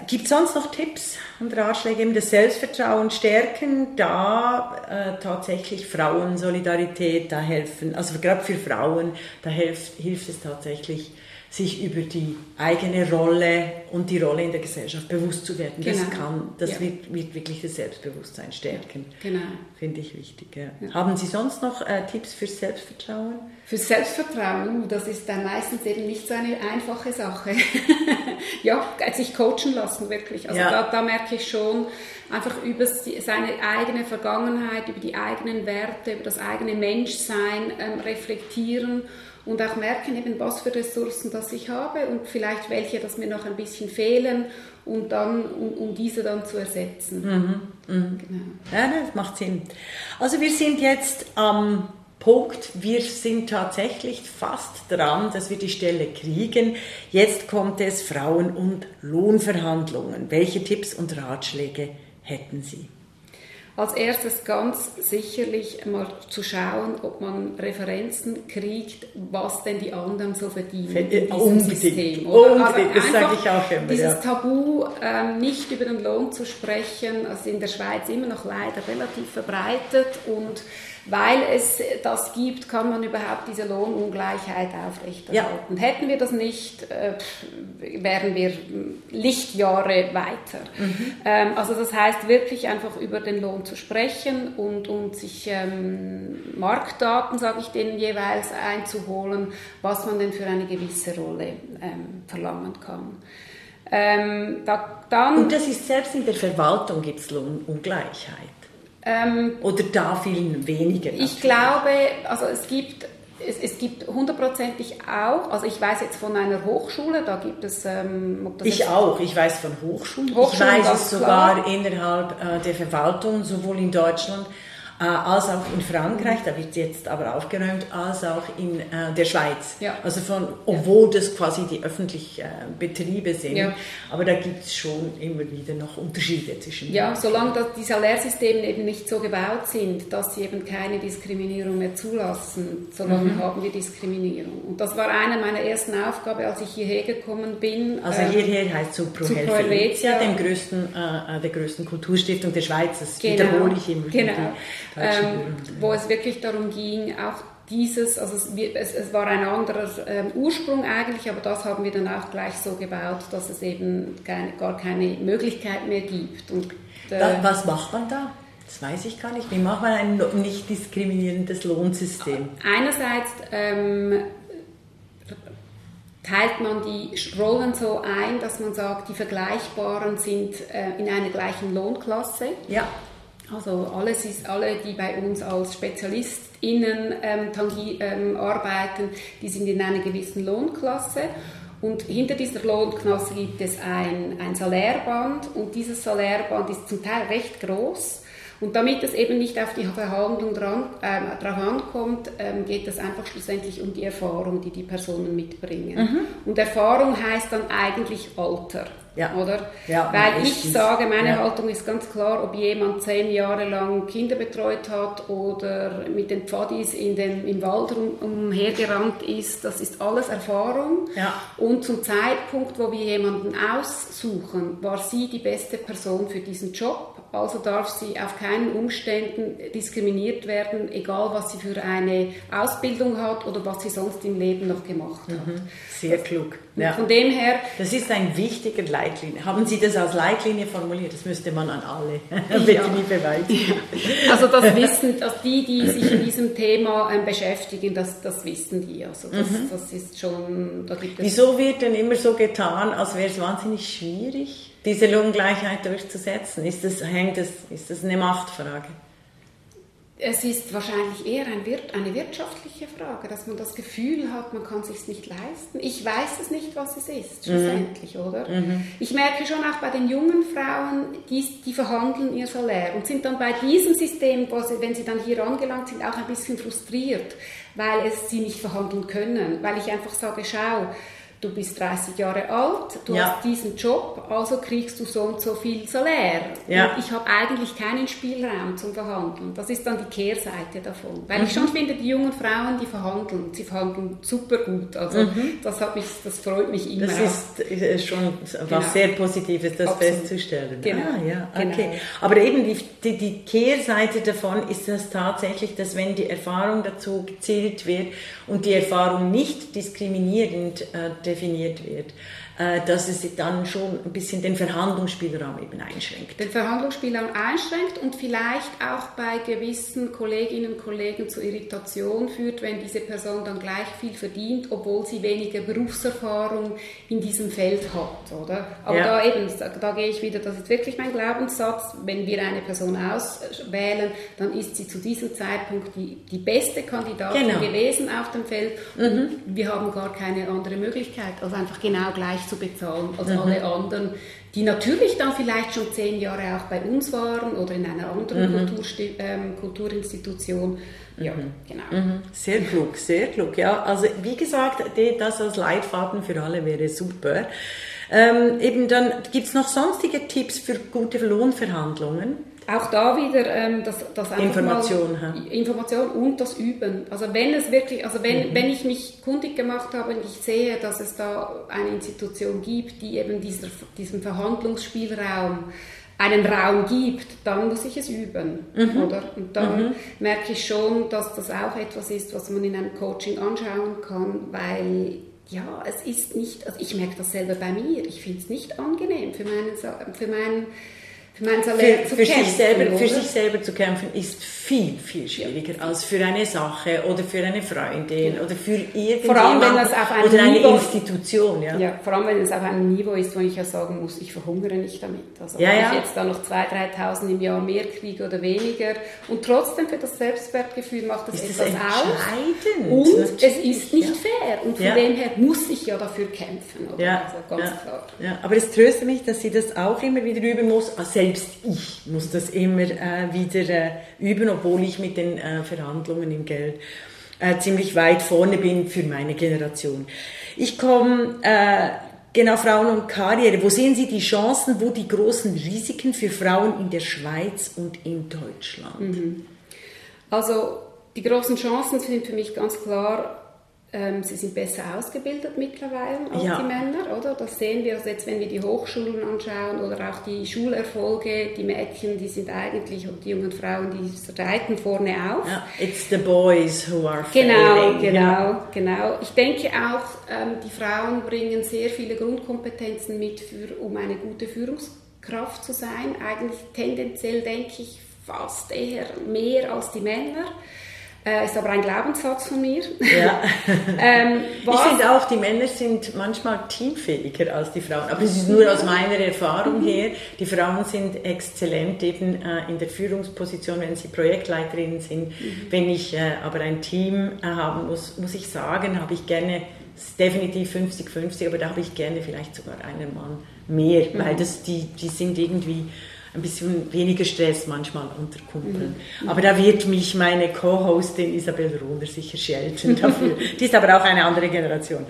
Gibt es sonst noch Tipps und Ratschläge, eben das Selbstvertrauen stärken, da äh, tatsächlich Frauensolidarität, da helfen, also gerade für Frauen, da hilft, hilft es tatsächlich, sich über die eigene Rolle und die Rolle in der Gesellschaft bewusst zu werden. Das Genau. kann, das Ja. wird, wird wirklich das Selbstbewusstsein stärken. Genau. Finde ich wichtig. Ja. Haben Sie sonst noch äh, Tipps für Selbstvertrauen? Für Selbstvertrauen, das ist dann meistens eben nicht so eine einfache Sache. ja, sich coachen lassen, wirklich. Also Ja. da, da merke ich schon, einfach über seine eigene Vergangenheit, über die eigenen Werte, über das eigene Menschsein ähm, reflektieren und auch merken, eben, was für Ressourcen das ich habe und vielleicht welche, das mir noch ein bisschen fehlen und dann, um, um diese dann zu ersetzen. Genau. Ja, das macht Sinn. Also wir sind jetzt am Punkt, wir sind tatsächlich fast dran, dass wir die Stelle kriegen. Jetzt kommt es Frauen- und Lohnverhandlungen. Welche Tipps und Ratschläge hätten Sie? Als erstes ganz sicherlich mal zu schauen, ob man Referenzen kriegt, was denn die anderen so verdienen Ver- in diesem unbedingt. System. oder? Unbedingt, das sage ich auch immer, Dieses ja. Tabu, ähm, nicht über den Lohn zu sprechen, also in der Schweiz immer noch leider relativ verbreitet und weil es das gibt, kann man überhaupt diese Lohnungleichheit aufrechterhalten. Hätten wir das nicht, äh, wären wir mm, Lichtjahre weiter. Ähm, also das heißt wirklich einfach über den Lohn zu sprechen und, und sich ähm, Marktdaten, sage ich denen jeweils, einzuholen, was man denn für eine gewisse Rolle ähm, verlangen kann. Ähm, da, dann, Und das ist selbst in der Verwaltung gibt es Lohnungleichheit. Ähm, Oder da vielen weniger. Ich glaube, also es gibt es, es gibt hundertprozentig auch, also ich weiß jetzt von einer Hochschule, da gibt es... Ähm, Ich auch, ich weiß von Hochschulen, Hochschulen, ich weiß es sogar klar. innerhalb äh, der Verwaltung, sowohl in Deutschland als auch in Frankreich, da wird jetzt aber aufgeräumt, als auch in äh, der Schweiz. Ja. Also von, obwohl das quasi die öffentlichen äh, Betriebe sind, Ja. aber da gibt es schon immer wieder noch Unterschiede zwischen Ja, solange das, die Salärsysteme eben nicht so gebaut sind, dass sie eben keine Diskriminierung mehr zulassen, solange Mhm. haben wir Diskriminierung. Und das war eine meiner ersten Aufgaben, als ich hierher gekommen bin. Also Ähm, hierher heißt so Pro zu Pro Helvetia. dem größten, äh, der größten Kulturstiftung der Schweiz. Das Genau, wiederhole ich immer. genau. Ähm, wo es wirklich darum ging, auch dieses, also es, es, es war ein anderer ähm, Ursprung eigentlich, aber das haben wir dann auch gleich so gebaut, dass es eben keine, gar keine Möglichkeit mehr gibt. Und, äh, Wa- Was macht man da? Das weiß ich gar nicht. Wie macht man ein nicht diskriminierendes Lohnsystem? Einerseits ähm, teilt man die Rollen so ein, dass man sagt, die Vergleichbaren sind äh, in einer gleichen Lohnklasse. Ja. Also alles ist, alle, die bei uns als SpezialistInnen ähm, tangi, ähm, arbeiten, die sind in einer gewissen Lohnklasse. Und hinter dieser Lohnklasse gibt es ein, ein Salärband und dieses Salärband ist zum Teil recht groß. Und damit es eben nicht auf die Verhandlung dran, äh, drauf ankommt, ähm, geht es einfach schlussendlich um die Erfahrung, die die Personen mitbringen. Mhm. Und Erfahrung heißt dann eigentlich Alter. Ja. Oder? Ja, Weil ich sage, meine ja. Haltung ist ganz klar, ob jemand zehn Jahre lang Kinder betreut hat oder mit den Pfadis in den, im Wald um, umhergerannt ist, das ist alles Erfahrung. Ja. Und zum Zeitpunkt, wo wir jemanden aussuchen, war sie die beste Person für diesen Job. Also darf sie auf keinen Umständen diskriminiert werden, egal was sie für eine Ausbildung hat oder was sie sonst im Leben noch gemacht hat. Mhm. Sehr klug. Ja. Von dem her. Das ist ein wichtiger Leitlinie. Haben Sie das als Leitlinie formuliert? Das müsste man an alle bitte ja. nie beweisen. Also das wissen, also die, die sich in diesem Thema ähm, beschäftigen, das, das wissen die. Also das, mhm. das ist schon. Da Wieso wird denn immer so getan, als wäre es wahnsinnig schwierig? Diese Lohngleichheit durchzusetzen? Ist das, hängt das, ist das eine Machtfrage? Es ist wahrscheinlich eher ein eine wirtschaftliche Frage, dass man das Gefühl hat, man kann es sich nicht leisten. Ich weiß es nicht, was es ist, mhm. schlussendlich, mhm. oder? Mhm. Ich merke schon auch bei den jungen Frauen, die, die verhandeln ihr Salär und sind dann bei diesem System, sie, wenn sie dann hier angelangt sind, auch ein bisschen frustriert, weil es sie nicht verhandeln können, weil ich einfach sage, schau, du bist 30 Jahre alt, du ja. hast diesen Job, also kriegst du so und so viel Salär. Ja. Und ich habe eigentlich keinen Spielraum zum Verhandeln. Das ist dann die Kehrseite davon. Weil mhm. ich schon finde, die jungen Frauen, die verhandeln, sie verhandeln super gut. Also mhm. das, hat mich, das freut mich immer. Das ist, ist schon was genau. sehr Positives, das Absolut. festzustellen. Genau. Ah, ja. okay. Genau. Aber eben die, die, die Kehrseite davon ist das tatsächlich, dass wenn die Erfahrung dazu gezählt wird und die Erfahrung nicht diskriminierend äh, definiert wird, dass es dann schon ein bisschen den Verhandlungsspielraum eben einschränkt. Den Verhandlungsspielraum einschränkt und vielleicht auch bei gewissen Kolleginnen und Kollegen zu Irritation führt, wenn diese Person dann gleich viel verdient, obwohl sie weniger Berufserfahrung in diesem Feld hat, oder? Aber ja. da eben, da, da gehe ich wieder, das ist wirklich mein Glaubenssatz, wenn wir eine Person auswählen, dann ist sie zu diesem Zeitpunkt die, die beste Kandidatin genau. gewesen auf dem Feld mhm. und wir haben gar keine andere Möglichkeit, als einfach genau gleich zu bezahlen als mhm. alle anderen, die natürlich dann vielleicht schon zehn Jahre auch bei uns waren oder in einer anderen mhm. Ähm, Kulturinstitution. Ja, mhm. genau. Mhm. Sehr klug, sehr klug. Ja, also wie gesagt, das als Leitfaden für alle wäre super. Ähm, eben dann gibt es noch sonstige Tipps für gute Lohnverhandlungen? Auch da wieder ähm, das, das Information, mal, Information und das Üben. Also wenn es wirklich, also wenn, mhm. wenn ich mich kundig gemacht habe und ich sehe, dass es da eine Institution gibt, die eben dieser, diesem Verhandlungsspielraum einen Raum gibt, dann muss ich es üben, mhm. oder? Und dann mhm. merke ich schon, dass das auch etwas ist, was man in einem Coaching anschauen kann, weil ja, es ist nicht, also ich merke das selber bei mir, ich finde es nicht angenehm für meinen, für meinen für, für, für, sich selber, für sich selber zu kämpfen ist viel, viel schwieriger als für eine Sache oder für eine Freundin oder für irgendjemand oder eine Niveau, Institution. Ja. ja. vor allem wenn es auf einem Niveau ist, wo ich ja sagen muss, ich verhungere nicht damit. Also ja, wenn ja. ich jetzt da noch 2.000, 3.000 im Jahr mehr kriege oder weniger und trotzdem für das Selbstwertgefühl macht das ist etwas aus. Und Natürlich. es ist nicht fair und von dem her muss ich ja dafür kämpfen. Oder? Ja. Also ganz klar. Ja. Aber es tröstet mich, dass sie das auch immer wieder üben muss. Selbst ich muss das immer äh, wieder äh, üben obwohl ich mit den äh, Verhandlungen im Geld äh, ziemlich weit vorne bin für meine Generation. Ich komme äh, genau Frauen und Karriere. Wo sehen Sie die Chancen, wo die großen Risiken für Frauen in der Schweiz und in Deutschland? Mhm. Also die großen Chancen sind für mich ganz klar ähm, sie sind besser ausgebildet mittlerweile als ja. die Männer, oder? Das sehen wir jetzt, wenn wir die Hochschulen anschauen oder auch die Schulerfolge. Die Mädchen, die sind eigentlich, und die jungen Frauen, die reiten vorne auf. Ja, it's the boys who are Genau, failing. genau, ja. genau. Ich denke auch, ähm, die Frauen bringen sehr viele Grundkompetenzen mit, für, um eine gute Führungskraft zu sein. Eigentlich tendenziell denke ich fast eher mehr als die Männer. Äh, ist aber ein Glaubenssatz von mir. Ja. ähm, ich finde auch, die Männer sind manchmal teamfähiger als die Frauen. Aber es ist nur aus meiner Erfahrung mhm. her. Die Frauen sind exzellent eben äh, in der Führungsposition, wenn sie Projektleiterinnen sind. Mhm. Wenn ich äh, aber ein Team äh, haben muss, muss ich sagen, habe ich gerne definitiv 50-50, aber da habe ich gerne vielleicht sogar einen Mann mehr, mhm. weil das, die, die sind irgendwie ein bisschen weniger Stress manchmal unter Kumpeln. Mhm. Aber da wird mich meine Co-Hostin Isabel Rohner sicher schelten dafür. Die ist aber auch eine andere Generation.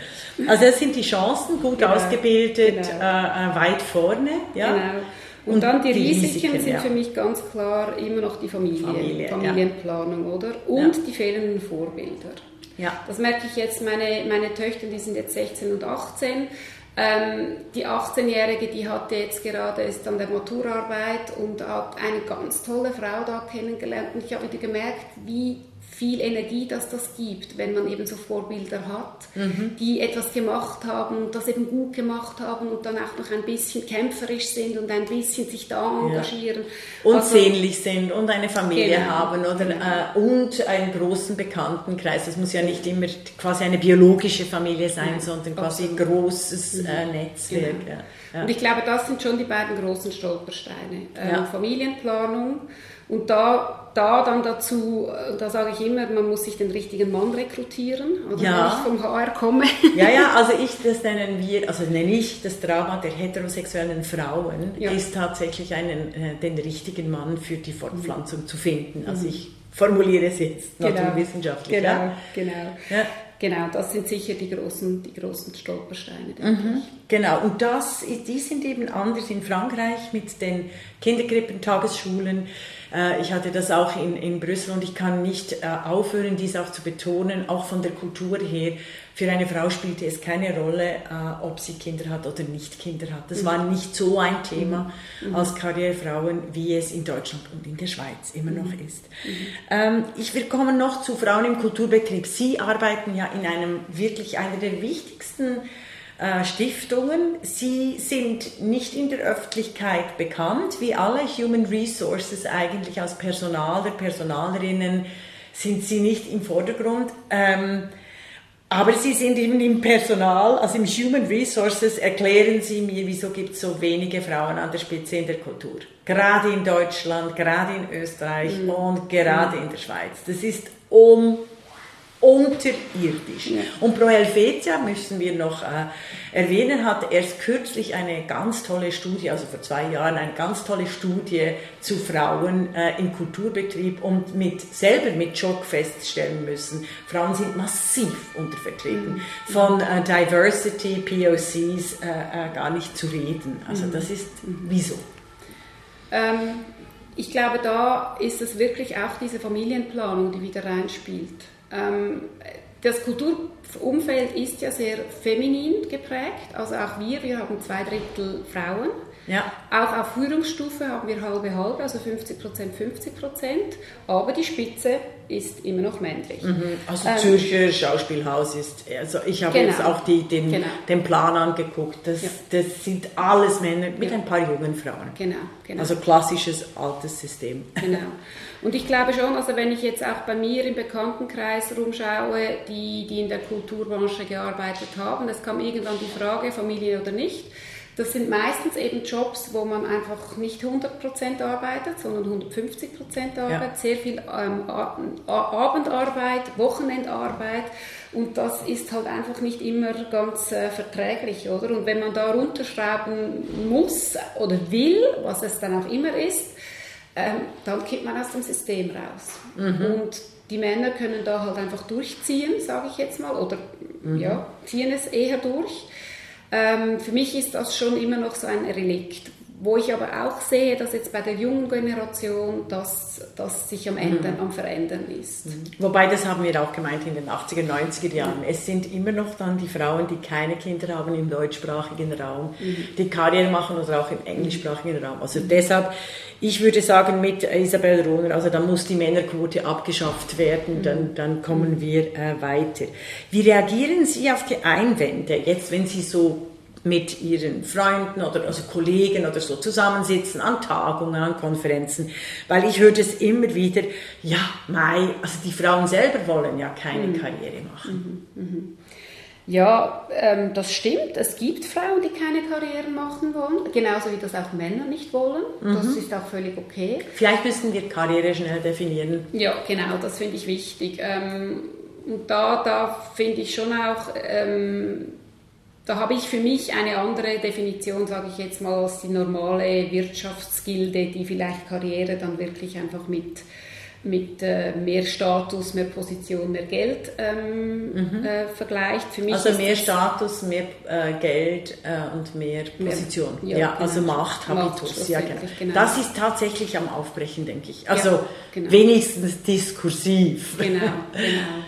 Also das sind die Chancen, gut genau. ausgebildet, genau. Äh, äh weit vorne. Ja? Genau. Und, und, dann die, die Risiken, Risiken, sind ja. für mich ganz klar immer noch die Familie, Familie Familienplanung, ja. oder? Und ja. die fehlenden Vorbilder. Ja. Das merke ich jetzt, meine, meine Töchter, die sind jetzt 16 und 18, ähm, die 18-Jährige, die hatte jetzt gerade ist an der Maturarbeit und hat eine ganz tolle Frau da kennengelernt. Und ich habe wieder gemerkt, wie viel Energie, dass das gibt, wenn man eben so Vorbilder hat, mhm. die etwas gemacht haben das eben gut gemacht haben und dann auch noch ein bisschen kämpferisch sind und ein bisschen sich da engagieren. Ja. Und also, sehnlich sind und eine Familie genau. haben oder, äh, und einen großen Bekanntenkreis. Das muss ja nicht immer quasi eine biologische Familie sein, Nein, sondern quasi ein großes mhm. äh, Netzwerk. Genau. Ja. Und ich glaube, das sind schon die beiden großen Stolpersteine. Ähm, Familienplanung und da, da dann dazu, da sage ich immer, man muss sich den richtigen Mann rekrutieren, oder ja. wenn ich vom HR komme. Ja, ja, also ich, das nennen wir, also nenne ich das Drama der heterosexuellen Frauen, ja. ist tatsächlich einen, äh, den richtigen Mann für die Fortpflanzung mhm. zu finden. Also mhm. ich formuliere es jetzt genau. naturwissenschaftlich. Genau, ja. genau. Ja. Genau, das sind sicher die großen, die großen Stolpersteine. Mhm, genau, und das, die sind eben anders in Frankreich mit den Kinderkrippen, Tagesschulen. Äh, ich hatte das auch in, in Brüssel und ich kann nicht äh, aufhören, dies auch zu betonen, auch von der Kultur her. Für eine Frau spielte es keine Rolle, äh, ob sie Kinder hat oder nicht Kinder hat. Das mhm. war nicht so ein Thema mhm. mhm. als Karrierefrauen, wie es in Deutschland und in der Schweiz immer noch mhm. ist. Mhm. Ähm, ich will kommen noch zu Frauen im Kulturbetrieb. Sie arbeiten ja in einem wirklich einer der wichtigsten Stiftungen. Sie sind nicht in der Öffentlichkeit bekannt, wie alle Human Resources eigentlich als Personaler, Personalerinnen sind sie nicht im Vordergrund. Ähm, aber Sie sind eben im Personal, also im Human Resources, erklären Sie mir, wieso gibt es so wenige Frauen an der Spitze in der Kultur. Gerade in Deutschland, gerade in Österreich mhm. und gerade mhm. in der Schweiz. Das ist um unterirdisch. Ja. Und Pro Helvetia müssen wir noch äh, erwähnen, hat erst kürzlich eine ganz tolle Studie, also vor zwei Jahren eine ganz tolle Studie zu Frauen äh, im Kulturbetrieb und mit, selber mit Schock feststellen müssen, Frauen sind massiv untervertreten. Mhm. Von äh, Diversity, POCs äh, äh, gar nicht zu reden. Also das ist wieso? Ähm, ich glaube, da ist es wirklich auch diese Familienplanung, die wieder reinspielt. Ähm, das Kulturumfeld ist ja sehr feminin geprägt, also auch wir, wir haben zwei Drittel Frauen. Ja. Auch auf Führungsstufe haben wir halbe halbe, also 50 Prozent, 50 Prozent. Aber die Spitze ist immer noch männlich. Mhm. Also ähm, Zürcher Schauspielhaus ist, also ich habe genau. jetzt auch die, den, genau. den Plan angeguckt. Das, ja. das sind alles Männer mit ja. ein paar jungen Frauen. Genau, genau. Also klassisches altes System. Genau. Und ich glaube schon, also wenn ich jetzt auch bei mir im Bekanntenkreis rumschaue, die, die in der Kulturbranche gearbeitet haben, es kam irgendwann die Frage, Familie oder nicht. Das sind meistens eben Jobs, wo man einfach nicht 100% arbeitet, sondern 150% arbeitet, ja. sehr viel ähm, Abendarbeit, Wochenendarbeit und das ist halt einfach nicht immer ganz äh, verträglich, oder? Und wenn man da runterschrauben muss oder will, was es dann auch immer ist, ähm, dann kippt man aus dem System raus. Mhm. Und die Männer können da halt einfach durchziehen, sage ich jetzt mal, oder mhm. ja, ziehen es eher durch. Ähm, für mich ist das schon immer noch so ein Relikt, wo ich aber auch sehe, dass jetzt bei der jungen Generation das, das sich am Ändern, mhm. am Verändern ist. Mhm. Wobei, das haben wir auch gemeint in den 80er, 90er Jahren. Mhm. Es sind immer noch dann die Frauen, die keine Kinder haben im deutschsprachigen Raum, mhm. die Karriere machen oder auch im englischsprachigen Raum. Also mhm. deshalb, ich würde sagen, mit Isabel Rohner, also da muss die Männerquote abgeschafft werden, dann, mhm. dann kommen wir äh, weiter. Wie reagieren Sie auf die Einwände, jetzt wenn Sie so mit ihren Freunden oder also Kollegen oder so zusammensitzen an Tagungen, an Konferenzen, weil ich höre das immer wieder, ja, Mai, also die Frauen selber wollen ja keine mhm. Karriere machen. Mhm. Mhm. Ja, ähm, das stimmt. Es gibt Frauen, die keine Karriere machen wollen, genauso wie das auch Männer nicht wollen. Das mhm. ist auch völlig okay. Vielleicht müssen wir Karriere schnell definieren. Ja, genau, das finde ich wichtig. Ähm, und da, da finde ich schon auch, ähm, da habe ich für mich eine andere Definition, sage ich jetzt mal, als die normale Wirtschaftsgilde, die vielleicht Karriere dann wirklich einfach mit mit äh, mehr Status, mehr Position, mehr Geld ähm, mhm. äh, vergleicht. Für mich also mehr Status, mehr äh, Geld äh, und mehr Position. Mehr, ja, ja also genau. Macht, Habitus. Ja, genau. genau. Das ist tatsächlich am Aufbrechen, denke ich. Also ja, genau. wenigstens diskursiv. Genau, genau.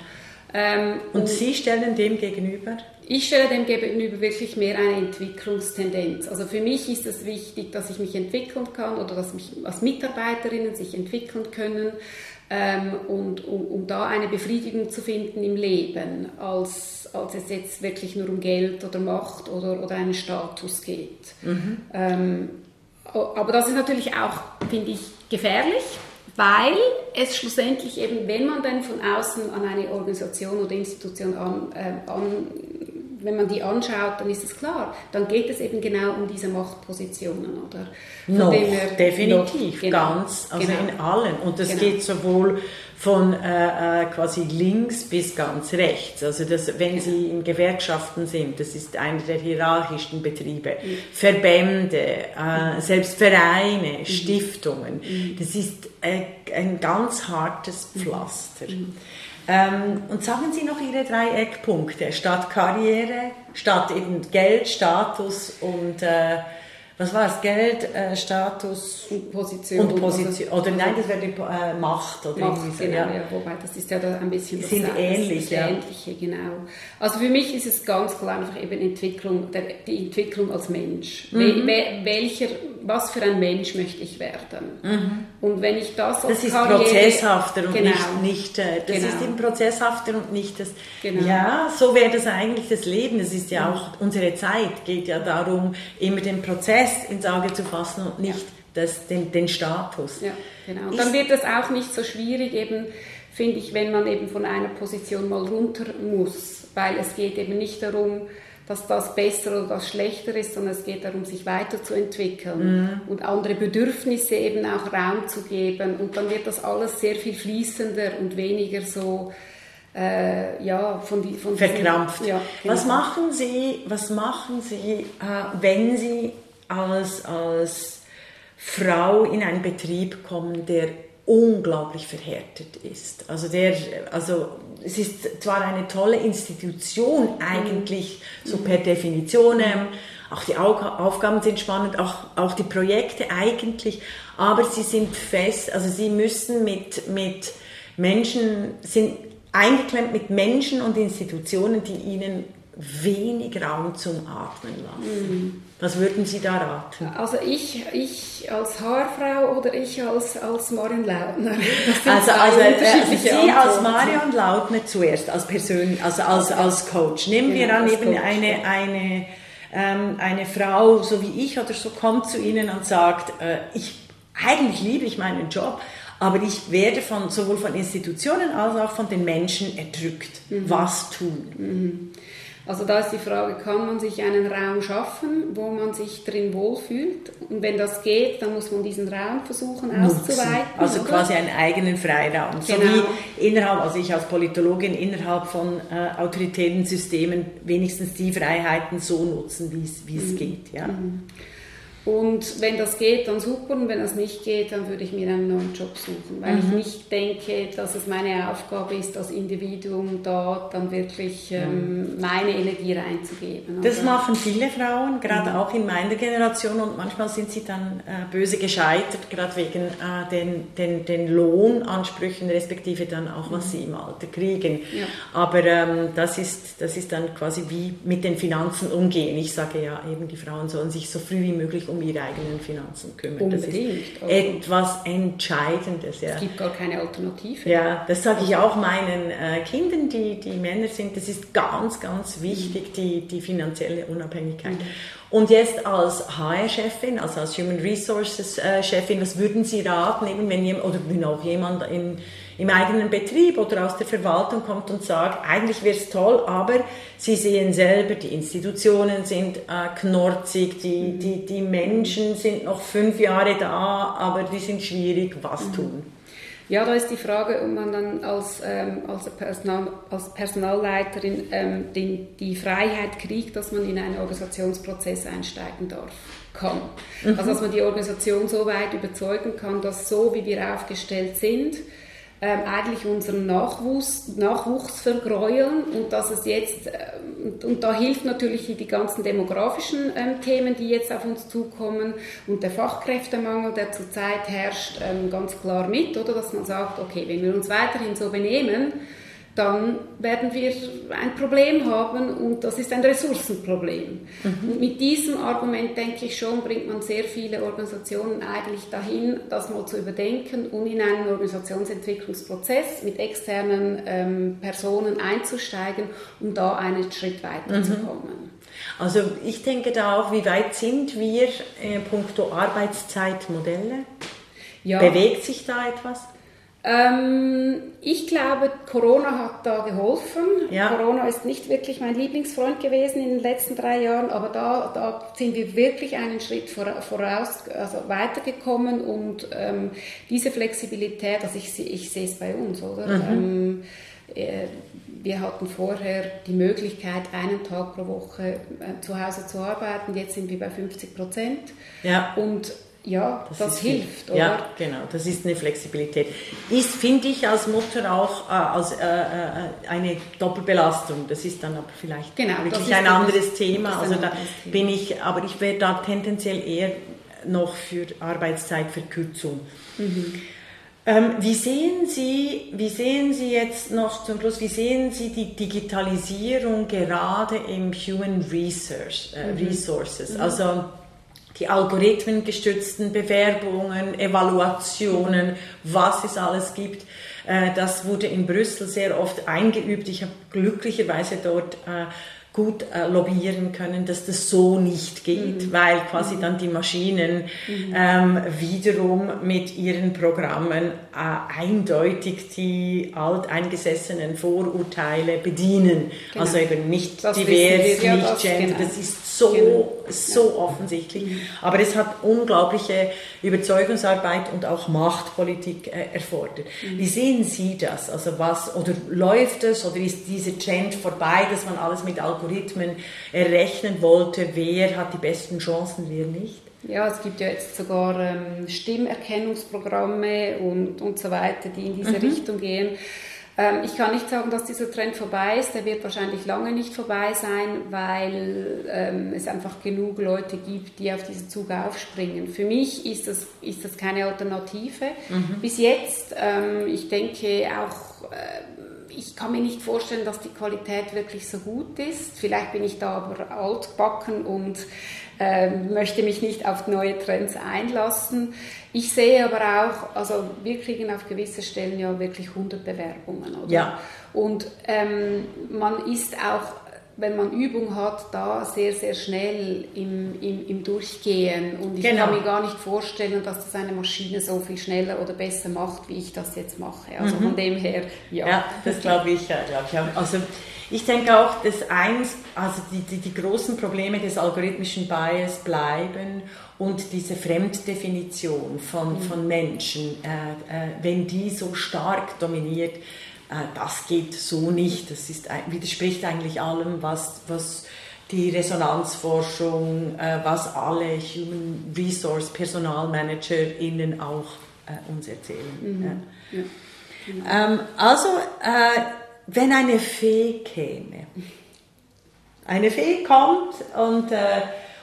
Ähm, und, und Sie stellen dem gegenüber? Ich stelle dem gegenüber wirklich mehr eine Entwicklungstendenz. Also für mich ist es wichtig, dass ich mich entwickeln kann oder dass mich als Mitarbeiterinnen sich entwickeln können ähm, und um, um, da eine Befriedigung zu finden im Leben, als, als es jetzt wirklich nur um Geld oder Macht oder, oder einen Status geht. Mhm. Ähm, aber das ist natürlich auch, finde ich, gefährlich, weil es schlussendlich eben, wenn man dann von außen an eine Organisation oder Institution an, äh, an wenn man die anschaut, dann ist es klar, dann geht es eben genau um diese Machtpositionen, oder? Noch, her, definitiv, noch, genau, ganz, also genau. in allen. Und das genau. geht sowohl von äh, äh, quasi links bis ganz rechts. Also das, wenn Sie in Gewerkschaften sind, das ist einer der hierarchischsten Betriebe, mhm. Verbände, äh, selbst Vereine, mhm. Stiftungen, mhm. das ist äh, ein ganz hartes. Pflaster. Mhm. Ähm, und sagen Sie noch Ihre drei Eckpunkte, statt Karriere, statt eben Geld, Status und äh, was war es? Geld, äh, Status und Position. Und Position. oder nein, das wäre die äh, Macht. Oder Macht, genau, ja. ja. Wobei, das ist ja da ein bisschen das Sind ähnlich, das ja. Ähnliche, genau. Also für mich ist es ganz klar einfach eben Entwicklung, der, die Entwicklung als Mensch. Mhm. Wel, welcher, was für ein Mensch möchte ich werden? Mhm. Und wenn ich das als Das ist Karriere, prozesshafter und genau, nicht, nicht äh, das genau. ist eben prozesshafter und nicht das, genau. ja, so wäre das eigentlich das Leben. Das ist ja auch, unsere Zeit geht ja darum, immer den Prozess ins Auge zu fassen und nicht ja. das, den, den Status. Ja, genau. Und dann wird es auch nicht so schwierig, eben, finde ich, wenn man eben von einer Position mal runter muss, weil es geht eben nicht darum, dass das besser oder das schlechter ist, sondern es geht darum, sich weiterzuentwickeln mhm. und andere Bedürfnisse eben auch Raum zu geben. Und dann wird das alles sehr viel fließender und weniger so äh, ja, von die, von verkrampft. Ja, genau. Was machen Sie, was machen Sie, äh, wenn Sie als, als Frau in einen Betrieb kommen, der unglaublich verhärtet ist. Also, der, also es ist zwar eine tolle Institution eigentlich, mhm. so per Definition, ähm, auch die Aufgaben sind spannend, auch, auch die Projekte eigentlich, aber sie sind fest, also sie müssen mit, mit Menschen, sind eingeklemmt mit Menschen und Institutionen, die ihnen wenig Raum zum Atmen lassen. Mhm. Was würden Sie da raten? Also ich, ich als Haarfrau oder ich als, als Marion Lautner? Also, also äh, Sie Antworten. als Marion Lautner zuerst, als Person, also als, als Coach. Nehmen genau, wir an, eben Coach, eine, ja. eine, ähm, eine Frau, so wie ich oder so, kommt zu Ihnen und sagt, äh, ich, eigentlich liebe ich meinen Job, aber ich werde von, sowohl von Institutionen als auch von den Menschen erdrückt. Mhm. Was tun? Mhm. Also da ist die Frage, kann man sich einen Raum schaffen, wo man sich drin wohlfühlt? Und wenn das geht, dann muss man diesen Raum versuchen auszuweiten. Also oder? quasi einen eigenen Freiraum. Genau. So wie innerhalb, also ich als Politologin innerhalb von äh, autoritären Systemen wenigstens die Freiheiten so nutzen, wie es mhm. geht. Ja. Mhm. Und wenn das geht, dann super. Und wenn das nicht geht, dann würde ich mir einen neuen Job suchen. Weil mhm. ich nicht denke, dass es meine Aufgabe ist, als Individuum da dann wirklich ähm, meine Energie reinzugeben. Das machen viele Frauen, gerade mhm. auch in meiner Generation. Und manchmal sind sie dann äh, böse gescheitert, gerade wegen äh, den, den, den Lohnansprüchen, respektive dann auch, was mhm. sie im Alter kriegen. Ja. Aber ähm, das, ist, das ist dann quasi wie mit den Finanzen umgehen. Ich sage ja eben, die Frauen sollen sich so früh wie möglich um um ihre eigenen Finanzen kümmern. Unbedingt. Das ist etwas Entscheidendes. Ja. Es gibt gar keine Alternative. Ja, das sage ich auch meinen äh, Kindern, die, die Männer sind. Das ist ganz, ganz wichtig, die, die finanzielle Unabhängigkeit. Mhm. Und jetzt als HR-Chefin, also als Human Resources-Chefin, was würden Sie raten, eben wenn jemand, oder wenn auch jemand in, im eigenen Betrieb oder aus der Verwaltung kommt und sagt, eigentlich wäre es toll, aber Sie sehen selber, die Institutionen sind äh, knorzig, die, die, die Menschen sind noch fünf Jahre da, aber die sind schwierig, was tun? Ja, da ist die Frage, ob man dann als, ähm, als, Personal, als Personalleiterin ähm, den, die Freiheit kriegt, dass man in einen Organisationsprozess einsteigen darf, kann. Mhm. Also dass man die Organisation so weit überzeugen kann, dass so wie wir aufgestellt sind, ähm, eigentlich unseren Nachwuchs, Nachwuchs vergräueln und dass es jetzt, äh, und, und, da hilft natürlich die ganzen demografischen ähm, Themen, die jetzt auf uns zukommen. Und der Fachkräftemangel, der zurzeit herrscht, ähm, ganz klar mit, oder? Dass man sagt, okay, wenn wir uns weiterhin so benehmen, dann werden wir ein Problem haben und das ist ein Ressourcenproblem. Mhm. Und mit diesem Argument, denke ich schon, bringt man sehr viele Organisationen eigentlich dahin, das mal zu überdenken und in einen Organisationsentwicklungsprozess mit externen ähm, Personen einzusteigen, um da einen Schritt weiterzukommen. Mhm. Also ich denke da auch, wie weit sind wir äh, puncto Arbeitszeitmodelle? Ja. Bewegt sich da etwas? Ähm, ich glaube, Corona hat da geholfen. Ja. Corona ist nicht wirklich mein Lieblingsfreund gewesen in den letzten drei Jahren, aber da, da sind wir wirklich einen Schritt voraus, also weitergekommen und ähm, diese Flexibilität, also ich, ich sehe es bei uns, oder? Mhm. Ähm, äh, wir hatten vorher die Möglichkeit, einen Tag pro Woche äh, zu Hause zu arbeiten. Jetzt sind wir bei 50 Prozent. Ja. Und ja, das, das hilft, oder? Ja, genau, das ist eine Flexibilität. Ist, finde ich, als Mutter auch äh, als, äh, äh, eine Doppelbelastung. Das ist dann aber vielleicht genau, wirklich ein anderes Thema. Also da Thema. bin ich, aber ich wäre da tendenziell eher noch für Arbeitszeitverkürzung. Mhm. Ähm, wie, sehen Sie, wie sehen Sie jetzt noch zum Schluss, wie sehen Sie die Digitalisierung gerade im Human Research, äh, mhm. Resources? Mhm. Also die algorithmengestützten Bewerbungen, Evaluationen, was es alles gibt. Äh, das wurde in Brüssel sehr oft eingeübt. Ich habe glücklicherweise dort äh, gut äh, lobbyieren können, dass das so nicht geht, mhm. weil quasi mhm. dann die Maschinen mhm. ähm, wiederum mit ihren Programmen äh, eindeutig die alteingesessenen Vorurteile bedienen. Genau. Also eben nicht das divers, ja, nicht gender, genau. das ist so, genau. so ja. offensichtlich. Aber es hat unglaubliche Überzeugungsarbeit und auch Machtpolitik äh, erfordert. Mhm. Wie sehen Sie das? Also was, oder läuft es, oder ist dieser Trend vorbei, dass man alles mit Algorithmen errechnen wollte, wer hat die besten Chancen, wer nicht? Ja, es gibt ja jetzt sogar ähm, Stimmerkennungsprogramme und, und so weiter, die in diese mhm. Richtung gehen. Ähm, ich kann nicht sagen, dass dieser Trend vorbei ist. Der wird wahrscheinlich lange nicht vorbei sein, weil ähm, es einfach genug Leute gibt, die auf diesen Zug aufspringen. Für mich ist das, ist das keine Alternative. Mhm. Bis jetzt, ähm, ich denke auch, äh, ich kann mir nicht vorstellen, dass die Qualität wirklich so gut ist. Vielleicht bin ich da aber altbacken und äh, möchte mich nicht auf neue Trends einlassen. Ich sehe aber auch, also wir kriegen auf gewisse Stellen ja wirklich 100 Bewerbungen, oder? Ja. Und ähm, man ist auch wenn man Übung hat, da sehr, sehr schnell im, im, im Durchgehen. Und ich genau. kann mir gar nicht vorstellen, dass das eine Maschine so viel schneller oder besser macht, wie ich das jetzt mache. Also mhm. von dem her, ja. Ja, das glaube ich, ja, glaub ich auch. Also ich denke auch, dass eins, also die, die, die großen Probleme des algorithmischen Bias bleiben und diese Fremddefinition von, mhm. von Menschen, äh, äh, wenn die so stark dominiert, das geht so nicht. Das ist, widerspricht eigentlich allem, was, was die Resonanzforschung, äh, was alle Human Resource PersonalmanagerInnen auch äh, uns erzählen. Mhm. Ja. Genau. Ähm, also, wenn eine Fee käme, eine Fee kommt und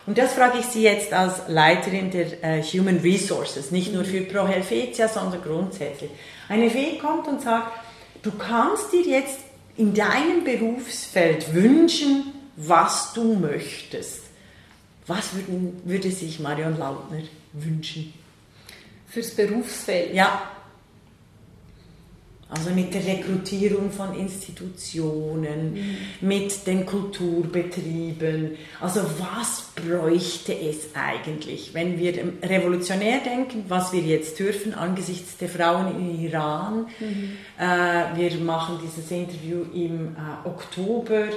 und das frage ich Sie jetzt als Leiterin der Human Resources, nicht nur mhm. für Pro Helvetia, sondern grundsätzlich. Eine Fee kommt und sagt, Du kannst dir jetzt in deinem Berufsfeld wünschen, was du möchtest. Was würden, würde sich Marion Lautner wünschen? Fürs Berufsfeld? Ja. Also mit der Rekrutierung von Institutionen, mhm. mit den Kulturbetrieben. Also was bräuchte es eigentlich, wenn wir revolutionär denken, was wir jetzt dürfen angesichts der Frauen im Iran? Mhm. Äh, wir machen dieses Interview im äh, Oktober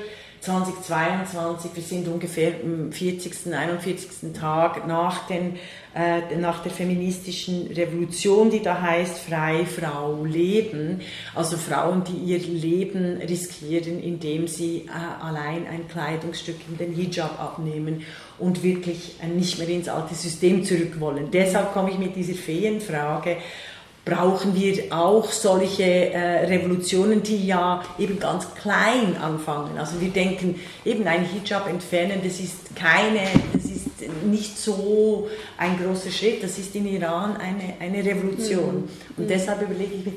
2022, wir sind ungefähr im 40., 41. Tag nach, den, äh, nach der feministischen Revolution, die da heißt Frei Frau Leben. Also Frauen, die ihr Leben riskieren, indem sie äh, allein ein Kleidungsstück in den Hijab abnehmen und wirklich äh, nicht mehr ins alte System zurück wollen. Deshalb komme ich mit dieser Feenfrage brauchen wir auch solche äh, Revolutionen, die ja eben ganz klein anfangen. Also wir denken, eben ein Hijab entfernen, das ist keine, das ist nicht so ein großer Schritt, das ist in Iran eine, eine Revolution. Mhm. Und mhm. deshalb überlege ich mir,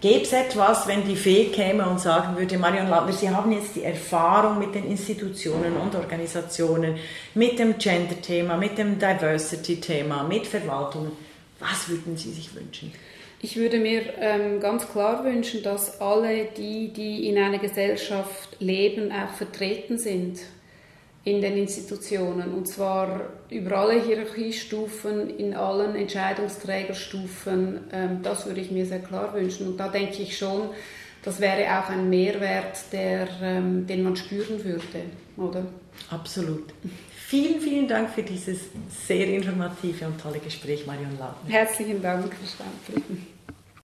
Gäbe es etwas, wenn die Fee käme und sagen würde, Marion Lautner, Sie haben jetzt die Erfahrung mit den Institutionen und Organisationen, mit dem Gender-Thema, mit dem Diversity-Thema, mit Verwaltungen. Was würden Sie sich wünschen? Ich würde mir ähm, ganz klar wünschen, dass alle die, die in einer Gesellschaft leben, auch vertreten sind in den Institutionen. Und zwar über alle Hierarchiestufen, in allen Entscheidungsträgerstufen. Ähm, das würde ich mir sehr klar wünschen. Und da denke ich schon, das wäre auch ein Mehrwert, der, ähm, den man spüren würde, oder? Absolut. Vielen, vielen Dank für dieses sehr informative und tolle Gespräch, Marion Lautner. Herzlichen Dank, Frau.